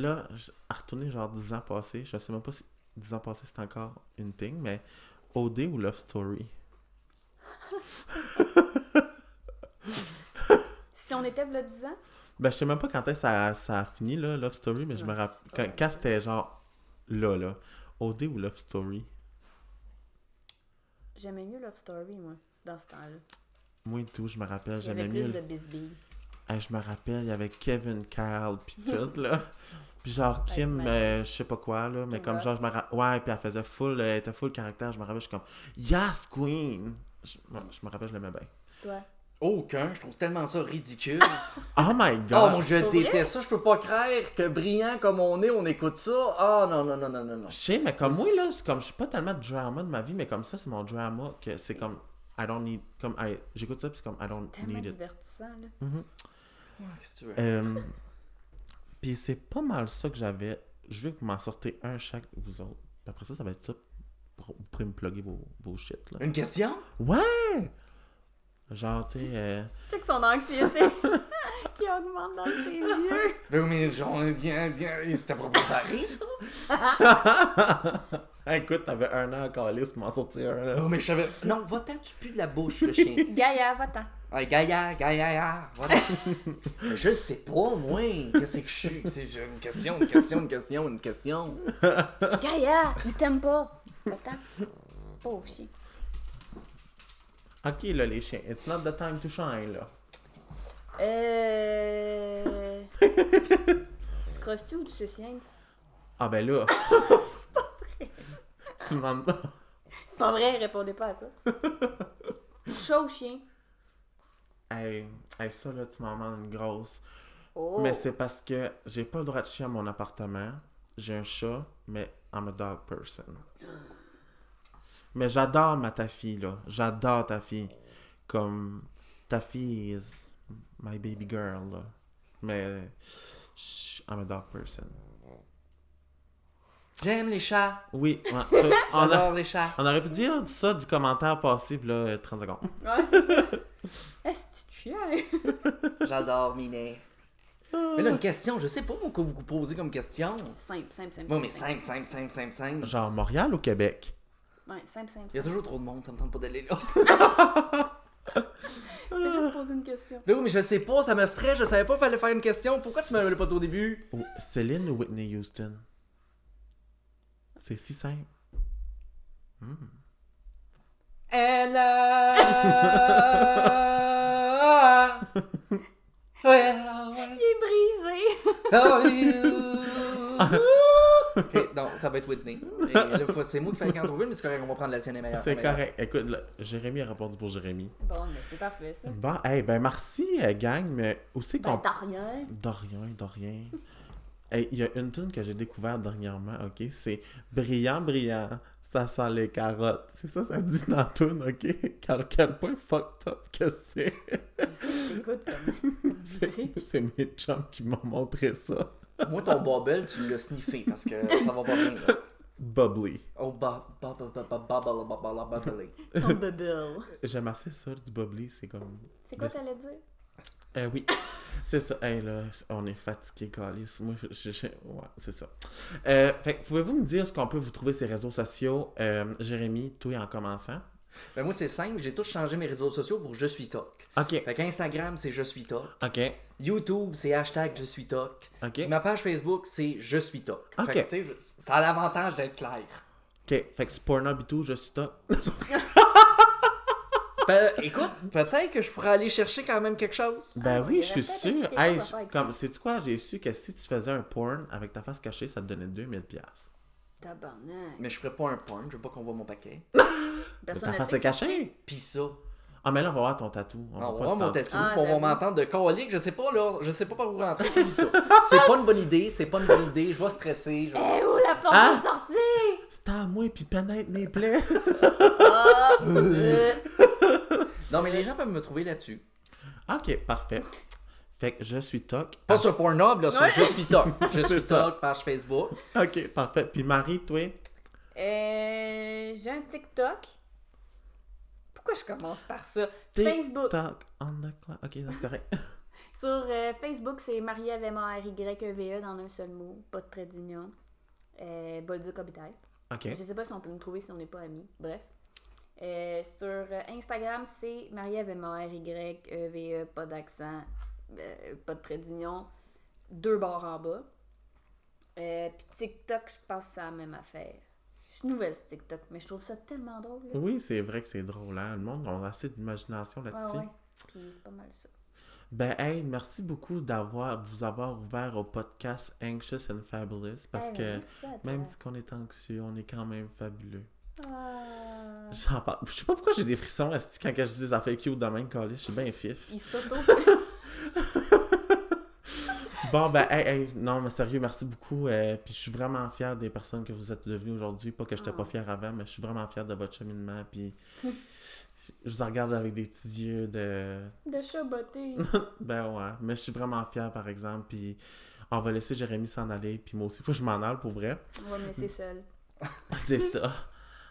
Là, à retourner genre 10 ans passés, je sais même pas si 10 ans passés c'est encore une thing, mais OD ou Love Story? Si on était là 10 ans, Ben, je sais même pas quand est-ce que ça, ça a fini, là, Love Story, mais je me rappelle. Quand, c'était genre là, là. OD ou Love Story? j'aimais mieux Love Story, moi, dans ce temps-là. Moi et tout, je me rappelle, Il y avait j'aimais plus mieux. de bisbee. Hey, je me rappelle, il y avait Kevin, Carl, pis tout, là. Puis genre Kim, euh, je sais pas quoi, là, mais Kim comme Ross. genre, je me rappelle. Ouais, puis elle faisait full, euh, elle était full caractère, je me rappelle, je suis comme, Yes, Queen! Je, je me rappelle, je l'aimais bien. Toi? Aucun, je trouve tellement ça ridicule. Oh my Oh, god! moi, je déteste ça. Je peux pas croire que brillant comme on est, on écoute ça. Oh, non, non, non, non, non, non. Je sais, mais comme moi, là, c'est comme, je suis pas tellement de drama de ma vie, mais comme ça, c'est mon drama, que c'est comme, I don't need, comme, I- j'écoute ça, puis c'est comme, I don't need it. divertissant, là. Ouais, Qu'est-ce que tu veux? Euh, puis c'est pas mal ça que j'avais. Je veux que vous m'en sortez un chaque, vous autres. Puis après ça, ça va être ça. pour- Vous pourrez me plugger vos, vos shit, là. Une question? Ouais! Genre, tu sais. euh, Check son anxiété qui augmente dans ses yeux. Ben oui, mais genre, bien, bien, c'était pas préparé, ça? écoute, t'avais un an calice pour m'en sortir un, là. Oh, mais je savais. Non, va-t'en, tu pues de la bouche, le chien. Gaïa, va-t'en. Hey, Gaïa, Gaïa, Gaïa, voilà. Mais je sais pas, moi. Qu'est-ce que je suis? C'est j'ai une question, une question, une question, une question. Gaïa, il t'aime pas. Va-t'en. Pauvre chien. Ok, là, les chiens. It's not the time to shine, là. Euh. tu crosses-tu ou tu se siennes? Ah, ben là. tu demandes pas. C'est pas vrai, répondez pas à ça. Chat ou chien? Hey, hey, ça, là, tu m'en demandes une grosse. Oh. Mais c'est parce que j'ai pas le droit de chier à mon appartement. J'ai un chat, mais I'm a dog person. Mais j'adore ma ta fille, là. J'adore ta fille. Comme ta fille is my baby girl, là. Mais je- I'm a dog person. J'aime les chats. Oui, ouais, on, a- J'adore les chats. on aurait pu dire ça du commentaire passé, puis là, euh, 30 secondes. Ouais. Est-ce que tu? J'adore Minet. Mais là, une question, je sais pas moi, quoi vous posez comme question. Simple, simple, simple. Bon, mais simple, simple, simple, simple, simple. Genre Montréal ou Québec? Ouais, simple, simple. Il y a toujours trop de monde, ça me tente pas d'aller là. Fais juste poser une question. Mais oui, mais je sais pas, ça me stresse, je savais pas qu'il fallait faire une question. Pourquoi tu m'avais pas dit au début? Ou Céline ou Whitney Houston? C'est si simple. Ella. Well, Il est brisé. how you- ok, donc ça va être Whitney. Et là, faut- c'est moi qui fais quand trouver, mais c'est correct, on va prendre la tienne est meilleure. C'est meilleure. correct. Écoute, là, Jérémy a répondu pour Jérémy. Bon, mais c'est parfait, ça. Bon, hey, ben merci, euh, gang, mais aussi qu'on... Ben, t'as rien. De rien, de rien. Hey, il y a une tune que j'ai découverte dernièrement, ok? C'est Brillant, brillant, ça sent les carottes. C'est ça, ça dit dans la tune, ok? Quel, quel point fucked up que c'est. C'est que t'écoutes comme comme C'est musique. c'est mes chums qui m'ont montré ça. Moi, ton bubble, tu l'as sniffé parce que ça va pas bien. Là. Bubbly. Oh, ba- ba- ba- ba- ba- bubble, bubble, bubbly. Ton bubble. J'aime assez ça, du bubbly, c'est comme... C'est quoi t'allais dire? Euh, oui, c'est ça. Hey, là, on est fatigué, Calis. Moi, je, je- ouais, c'est ça. Euh, fait que pouvez-vous me dire ce qu'on peut vous trouver sur les réseaux sociaux? Euh, Jérémy, toi en commençant. Ben moi, c'est simple, j'ai tout changé mes réseaux sociaux pour Je suis Toc. Ok, Fait qu'Instagram, c'est Je suis Toc. ok, YouTube, c'est hashtag Je suis Toc. ok. Puis ma page Facebook, c'est Je suis Toc. Ok. Fait que, tu sais, ça a l'avantage d'être clair. Ok, fait que c'est Pornhub et tout, je suis top. Ben, écoute, peut-être que je pourrais aller chercher quand même quelque chose. Ben Ah, oui, je suis sûr. Hey, comme, sais-tu quoi? J'ai su que si tu faisais un porn avec ta face cachée, ça te donnait 2000$. piastres. Tabarnak. Mais je ferais pas un porn, je veux pas qu'on voit mon paquet. Personne ta face est cachée? Pis ça. Ah, mais là, on va voir ton tatou. On va voir mon tatou, Ah, pour on va m'entendre de colique. Je sais pas, là. Je sais pas par où rentrer. C'est pas une bonne idée. C'est pas une bonne idée. Je vais stresser. je vais- Eh, où la porte Ah! est sortie? C'est à moi, puis pénètre mes plaies. Ah! euh, Non, mais les gens peuvent me trouver là-dessus. ok, parfait. Fait que je suis Toc. Pas sur Pornhub, là. sur Ouais. Je suis Toc. Je suis. Toc, page Facebook. Ok, parfait. Puis Marie, toi? Euh, j'ai un TikTok. Pourquoi je commence par ça? Facebook. Toc on the clock. Ok, c'est correct. Sur euh, Facebook, c'est Marie avec r y e dans un seul mot, pas de trait d'union. Euh, Bolduc. Ok. Je sais pas si on peut me trouver si on n'est pas amis. Bref. Euh, sur euh, Instagram, c'est Marie avec r y e e pas d'accent, pas de trait d'union, deux barres en bas. Puis TikTok, je pense que c'est la même affaire. Je suis nouvelle sur TikTok, mais je trouve ça tellement drôle. là. Oui, c'est vrai que c'est drôle. Hein? Le monde a assez d'imagination là-dessus. ouais. Puis c'est pas mal ça. Ben, hey, merci beaucoup d'avoir vous avoir ouvert au podcast Anxious and Fabulous parce que même si on est anxieux, on est quand même fabuleux. Ah. J'en parle. Je sais pas pourquoi j'ai des frissons esti, quand je dis des affaires cute de même, Calais. Je suis bien fif. Il s'auto. Bon, ben, hey, hey, non, mais sérieux, merci beaucoup. euh, puis je suis vraiment fier des personnes que vous êtes devenues aujourd'hui. Pas que j'étais pas Ah. fier avant, mais je suis vraiment fier de votre cheminement. Puis je vous en regarde avec des petits yeux de. de chaboter. Ben ouais, mais je suis vraiment fier, par exemple. Puis on va laisser Jérémy s'en aller. Puis moi aussi, faut que je m'en aille pour vrai. On va me laisser seul. C'est ça.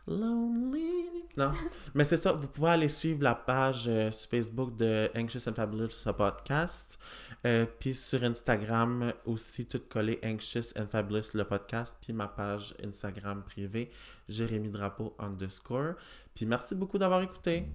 Lonely. Non. Mais c'est ça, vous pouvez aller suivre la page euh, sur Facebook de Anxious and Fabulous podcast. Euh, puis sur Instagram aussi, tout collé Anxious and Fabulous le podcast. Puis ma page Instagram privée, Jérémy Drapeau underscore. Puis merci beaucoup d'avoir écouté.